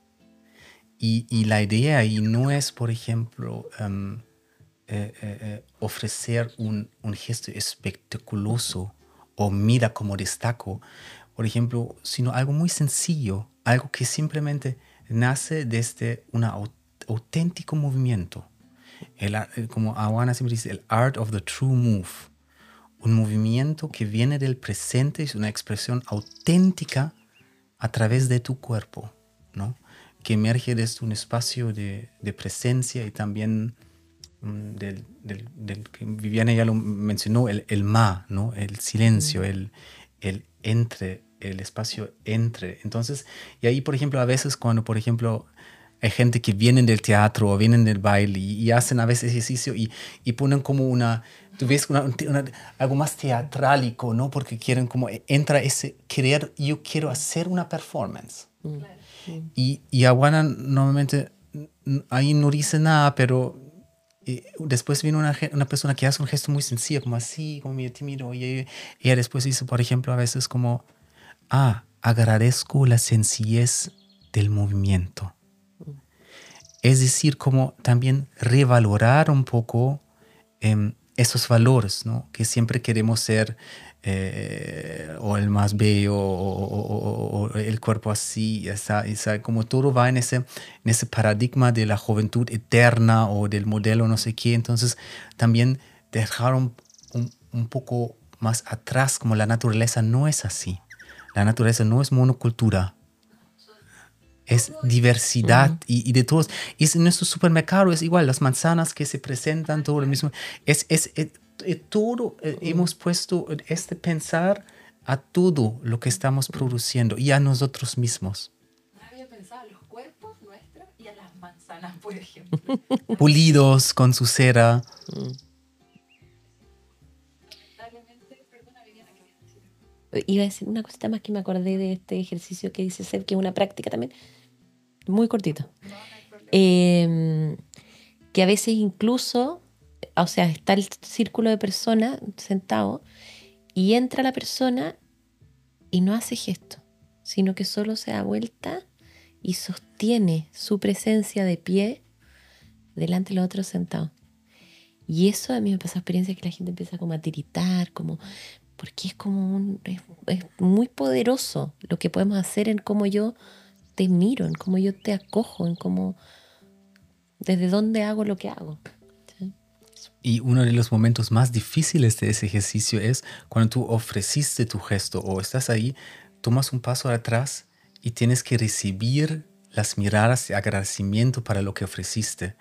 Y, la idea ahí no es, por ejemplo, em, eh, eh, eh, ofrecer un, un gesto espectaculoso o mira cómo destaco, por ejemplo, sino algo muy sencillo, algo que simplemente nace desde un au- auténtico movimiento. Como Awana siempre dice, el art of the true move. Un movimiento que viene del presente, es una expresión auténtica a través de tu cuerpo, ¿no? que emerge desde un espacio de, de presencia y también mm, del, del- del que Viviana ya lo mencionó, el, el ma, ¿no? el silencio, el, el entre, el espacio entre. Entonces, y ahí, por ejemplo, a veces cuando, por ejemplo, hay gente que vienen del teatro o vienen del baile y, y hacen a veces ejercicio y, y ponen como una, tú ves, una- una- algo más teatrálico, ¿no? Porque quieren como, entra ese querer, yo quiero hacer una performance. Y, y Aguana normalmente ahí no dice nada, pero eh, después viene una, una persona que hace un gesto muy sencillo, como así, como medio tímido, y ella, ella después dice, por ejemplo, a veces como, ah, agradezco la sencillez del movimiento. Es decir, como también revalorar un poco em, esos valores, ¿no? Que siempre queremos ser eh, o el más bello o, el cuerpo así, esa, esa- como todo va en ese, en ese paradigma de la juventud eterna o del modelo no sé qué, entonces también dejar un, un- un poco más atrás como la naturaleza no es así. La naturaleza no es monocultura, es diversidad y, y de todos. Y es- en nuestro supermercado es igual, las manzanas que se presentan, todo lo mismo. Es, es, es- eh, todo, eh, hemos puesto este pensar a todo lo que estamos produciendo y a nosotros mismos. No había pensado a los cuerpos nuestros y a las manzanas, por ejemplo. Pulidos con su cera. Iba a decir una cosita más que me acordé de este ejercicio que dice Seb, que es una práctica también muy cortito. No, no. Eh, que a veces incluso, o sea, está el círculo de personas sentado y entra la persona y no hace gesto, sino que solo se da vuelta y sostiene su presencia de pie delante de los otros sentados. Y eso a mí me pasa experiencia que la gente empieza como a tiritar, como porque es como un, es, es muy poderoso lo que podemos hacer en cómo yo te miro, en cómo yo te acojo, en cómo desde dónde hago lo que hago. ¿sí? Y uno de los momentos más difíciles de ese ejercicio es cuando tú ofreciste tu gesto o estás ahí, tomas un paso atrás y tienes que recibir las miradas de agradecimiento para lo que ofreciste.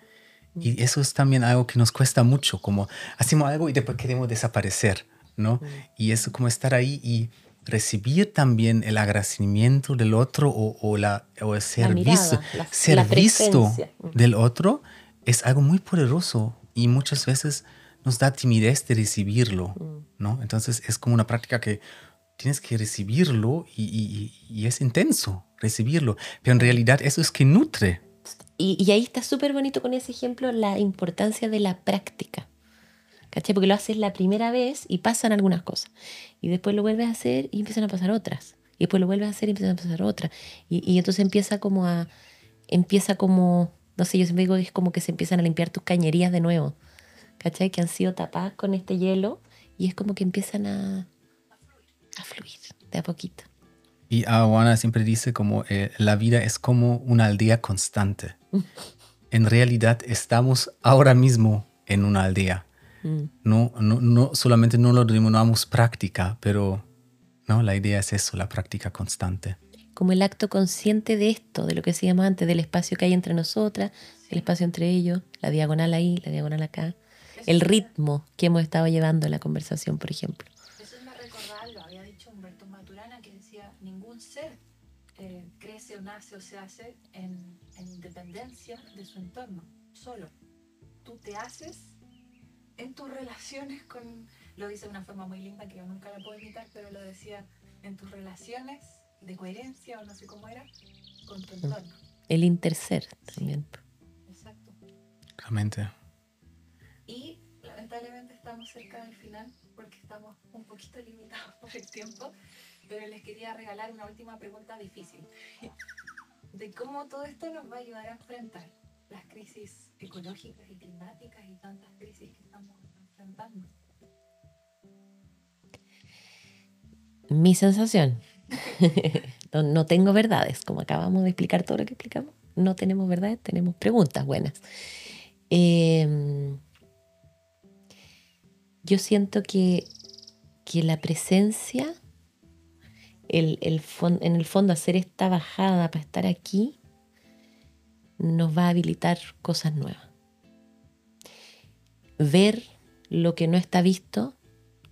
Y eso es también algo que nos cuesta mucho, como hacemos algo y después queremos desaparecer, ¿no? Y eso como estar ahí y recibir también el agradecimiento del otro o, la, o el ser, visto, ser visto del otro es algo muy poderoso y muchas veces nos da timidez de recibirlo, ¿no? Entonces es como una práctica que tienes que recibirlo y, es intenso recibirlo, pero en realidad eso es que nutre. Y, ahí está súper bonito con ese ejemplo la importancia de la práctica. ¿Cachai? Porque lo haces la primera vez y pasan algunas cosas. Y después lo vuelves a hacer y empiezan a pasar otras. Y después lo vuelves a hacer y empiezan a pasar otras. Y, y entonces empieza como a... Empieza como... No sé, yo siempre digo que es como que se empiezan a limpiar tus cañerías de nuevo. ¿cachai? Que han sido tapadas con este hielo y es como que empiezan a, a fluir de a poquito. Y Awana siempre dice como eh, la vida es como una aldea constante. en realidad estamos ahora mismo en una aldea. Mm. No, no, no, solamente no lo denominamos práctica, pero no, la idea es eso, la práctica constante. Como el acto consciente de esto, de lo que se llama antes, del espacio que hay entre nosotras, el espacio entre ellos, la diagonal ahí, la diagonal acá el ritmo que hemos estado llevando en la conversación, por ejemplo. Eso me recordaba, lo había dicho Humberto Maturana, que decía, ningún ser eh, crece o nace o se hace en, en independencia de su entorno, solo. Tú te haces en tus relaciones con, lo dice de una forma muy linda que yo nunca la puedo imitar, pero lo decía, en tus relaciones de coherencia o no sé cómo era, con tu entorno. El interser también. exacto. Realmente lamentablemente estamos cerca del final porque estamos un poquito limitados por el tiempo, pero les quería regalar una última pregunta difícil. De cómo todo esto nos va a ayudar a enfrentar las crisis ecológicas y climáticas y tantas crisis que estamos enfrentando. Mi sensación. no, tengo verdades, como acabamos de explicar todo lo que explicamos. No tenemos verdades, tenemos preguntas buenas. Eh, yo siento que, la presencia, el, en el fondo hacer esta bajada para estar aquí, nos va a habilitar cosas nuevas. Ver lo que no está visto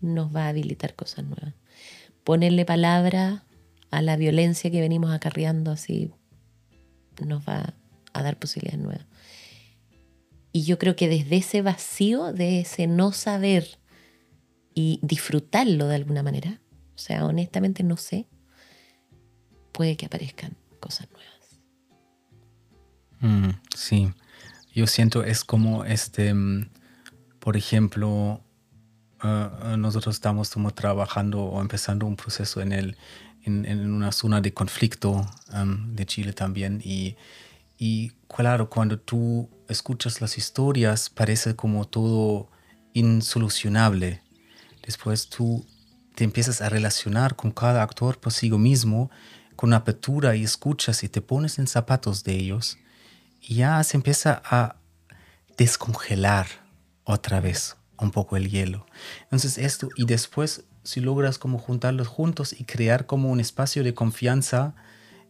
nos va a habilitar cosas nuevas. Ponerle palabra a la violencia que venimos acarreando así nos va a dar posibilidades nuevas. Y yo creo que desde ese vacío, de ese no saber y disfrutarlo de alguna manera, o sea, honestamente no sé, puede que aparezcan cosas nuevas. Mm, sí, yo siento es como este, mm, por ejemplo, ah, nosotros estamos como trabajando o empezando un proceso en, el, en, una zona de conflicto de Chile también. Y, y claro, cuando tú escuchas las historias parece como todo insolucionable. Después tú te empiezas a relacionar con cada actor por sí mismo, con apertura y escuchas y te pones en zapatos de ellos ya se empieza a descongelar otra vez un poco el hielo. Entonces esto, y después si logras como juntarlos juntos y crear como un espacio de confianza,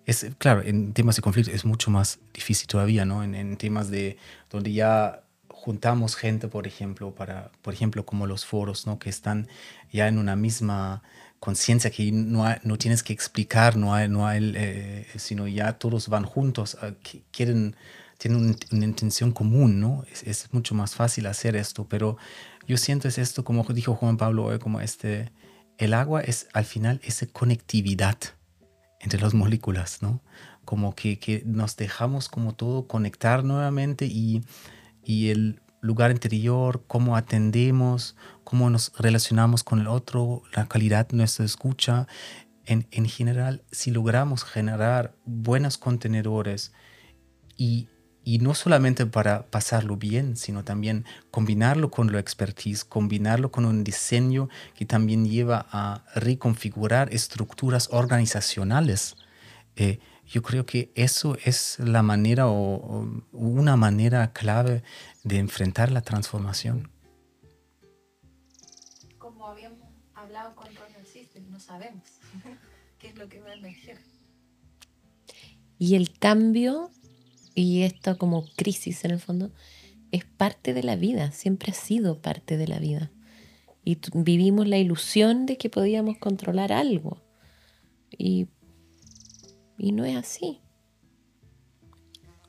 es claro, en temas de conflicto es mucho más difícil todavía, ¿no? En, en temas de donde ya juntamos gente, por ejemplo, para, por ejemplo, como los foros, ¿no? Que están ya en una misma conciencia que no, no tienes que explicar, no hay, no hay, eh, sino ya todos van juntos, quieren, tienen una intención común, ¿no? Es, es, mucho más fácil hacer esto, pero yo siento es esto, como dijo Juan Pablo hoy, como este, el agua es al final esa conectividad entre las moléculas, ¿no? Como que, que nos dejamos como todo conectar nuevamente y y el lugar interior, cómo atendemos, cómo nos relacionamos con el otro, la calidad de nuestra escucha. En, en general, si logramos generar buenos contenedores y, y, no solamente para pasarlo bien, sino también combinarlo con la expertise, combinarlo con un diseño que también lleva a reconfigurar estructuras organizacionales, eh, yo creo que eso es la manera o, una manera clave de enfrentar la transformación. habíamos hablado con Ronald System, no sabemos qué es lo que va a emerger. Y el cambio y esto como crisis en el fondo es parte de la vida, siempre ha sido parte de la vida. Y vivimos la ilusión de que podíamos controlar algo. Y, y no es así.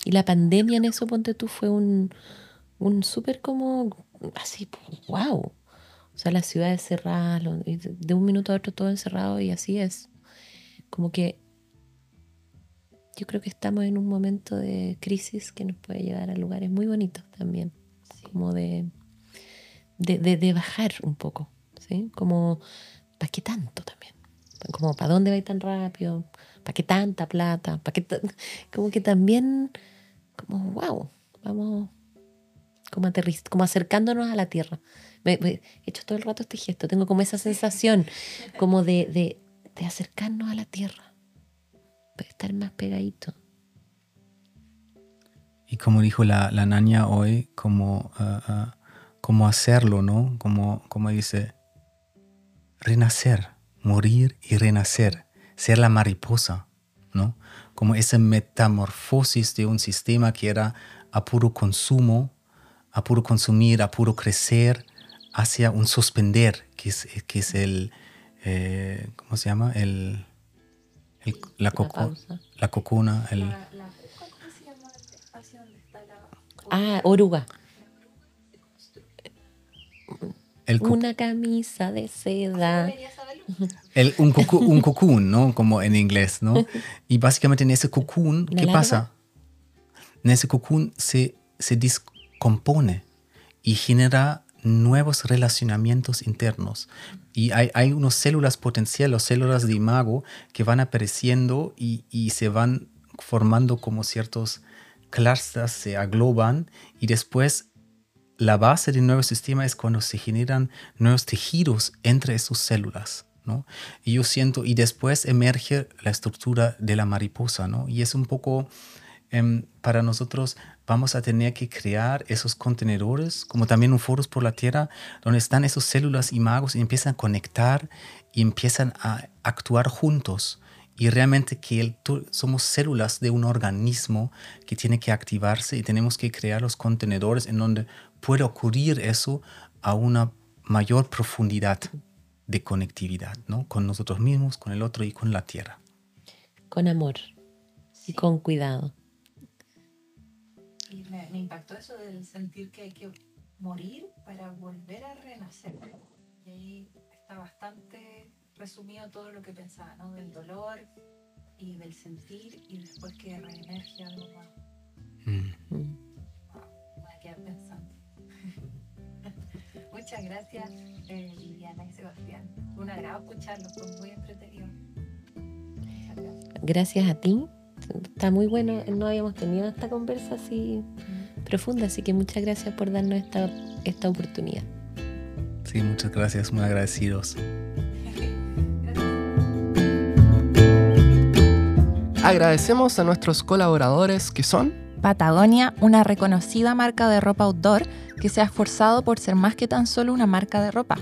Y la pandemia en eso, ponte tú, fue un, un súper como así, wow. O sea, las ciudades cerradas, de un minuto a otro todo encerrado y así es. Como que yo creo que estamos en un momento de crisis que nos puede llevar a lugares muy bonitos también, Sí. como de, de, de- de bajar un poco, ¿sí? Como, ¿para qué tanto también? Como, ¿para dónde va a ir tan rápido? ¿Para qué tanta plata? ¿Para qué Como que también, como, wow, vamos como, aterriz- como acercándonos a la tierra. Me- me- he hecho todo el rato este gesto, tengo como esa sensación, como de, de, de acercarnos a la tierra, para estar más pegadito. Y como dijo la, la Nania hoy, como, ah, ah, como hacerlo, ¿no? Como, como dice, renacer, morir y renacer, ser la mariposa, ¿no? Como esa metamorfosis de un sistema que era a puro consumo, a puro consumir, a puro crecer, hacia un suspender, que es, que es el, eh, ¿cómo se llama? El, el- la, La coco- la cocuna, el, La- la- ¿Cómo se llama espacio donde está la... Ah, oruga. el Una camisa de seda. El, un, cocu- un cocoon, ¿no? Como en inglés, ¿no? Y básicamente en ese cocoon, ¿Una ¿qué larva? pasa? En ese cocoon se, se descompone y genera nuevos relacionamientos internos. Y hay, hay unas células potenciales, células de imago, que van apareciendo y, y se van formando como ciertos clusters, se agloban y después la base del nuevo sistema es cuando se generan nuevos tejidos entre esas células, ¿no? Y yo siento, y después emerge la estructura de la mariposa, ¿no? Y es un poco, em, para nosotros vamos a tener que crear esos contenedores, como también un foros por la Tierra, donde están esas células y magos y empiezan a conectar y empiezan a actuar juntos. Y realmente que el- somos células de un organismo que tiene que activarse y tenemos que crear los contenedores en donde puede ocurrir eso a una mayor profundidad de conectividad, ¿no? Con nosotros mismos, con el otro y con la tierra. Con amor y con cuidado. Y me, me impactó eso del sentir que hay que morir para volver a renacer. Y ahí está bastante resumido todo lo que pensaba, ¿no? Del dolor y del sentir y después que reemerge algo nuevo. Mm. Mm. Me voy a quedar pensando. Muchas gracias, eh, Liliana y Sebastián. Un agrado escucharlos, fue muy entretenido. Gracias a ti. Está muy bueno. No habíamos tenido esta conversa así profunda, así que muchas gracias por darnos esta, esta oportunidad. Sí, muchas gracias, muy agradecidos. Agradecemos a nuestros colaboradores que son Patagonia, una reconocida marca de ropa outdoor que se ha esforzado por ser más que tan solo una marca de ropa.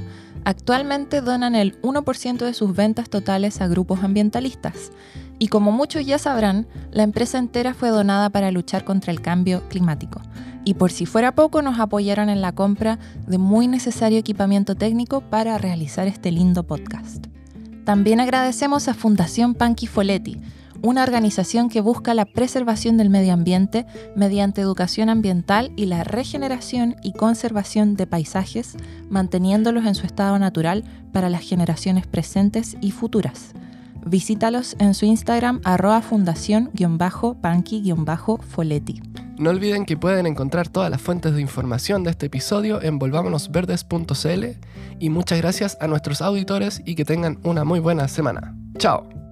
Actualmente donan el 1% de sus ventas totales a grupos ambientalistas. Y como muchos ya sabrán, la empresa entera fue donada para luchar contra el cambio climático. Y por si fuera poco, nos apoyaron en la compra de muy necesario equipamiento técnico para realizar este lindo podcast. También agradecemos a Fundación Panqui Foletti, una organización que busca la preservación del medio ambiente mediante educación ambiental y la regeneración y conservación de paisajes, manteniéndolos en su estado natural para las generaciones presentes y futuras. Visítalos en su Instagram arroba fundación-panqui-foletti. No olviden que pueden encontrar todas las fuentes de información de este episodio en volvámonosverdes.cl y muchas gracias a nuestros auditores y que tengan una muy buena semana. Chao.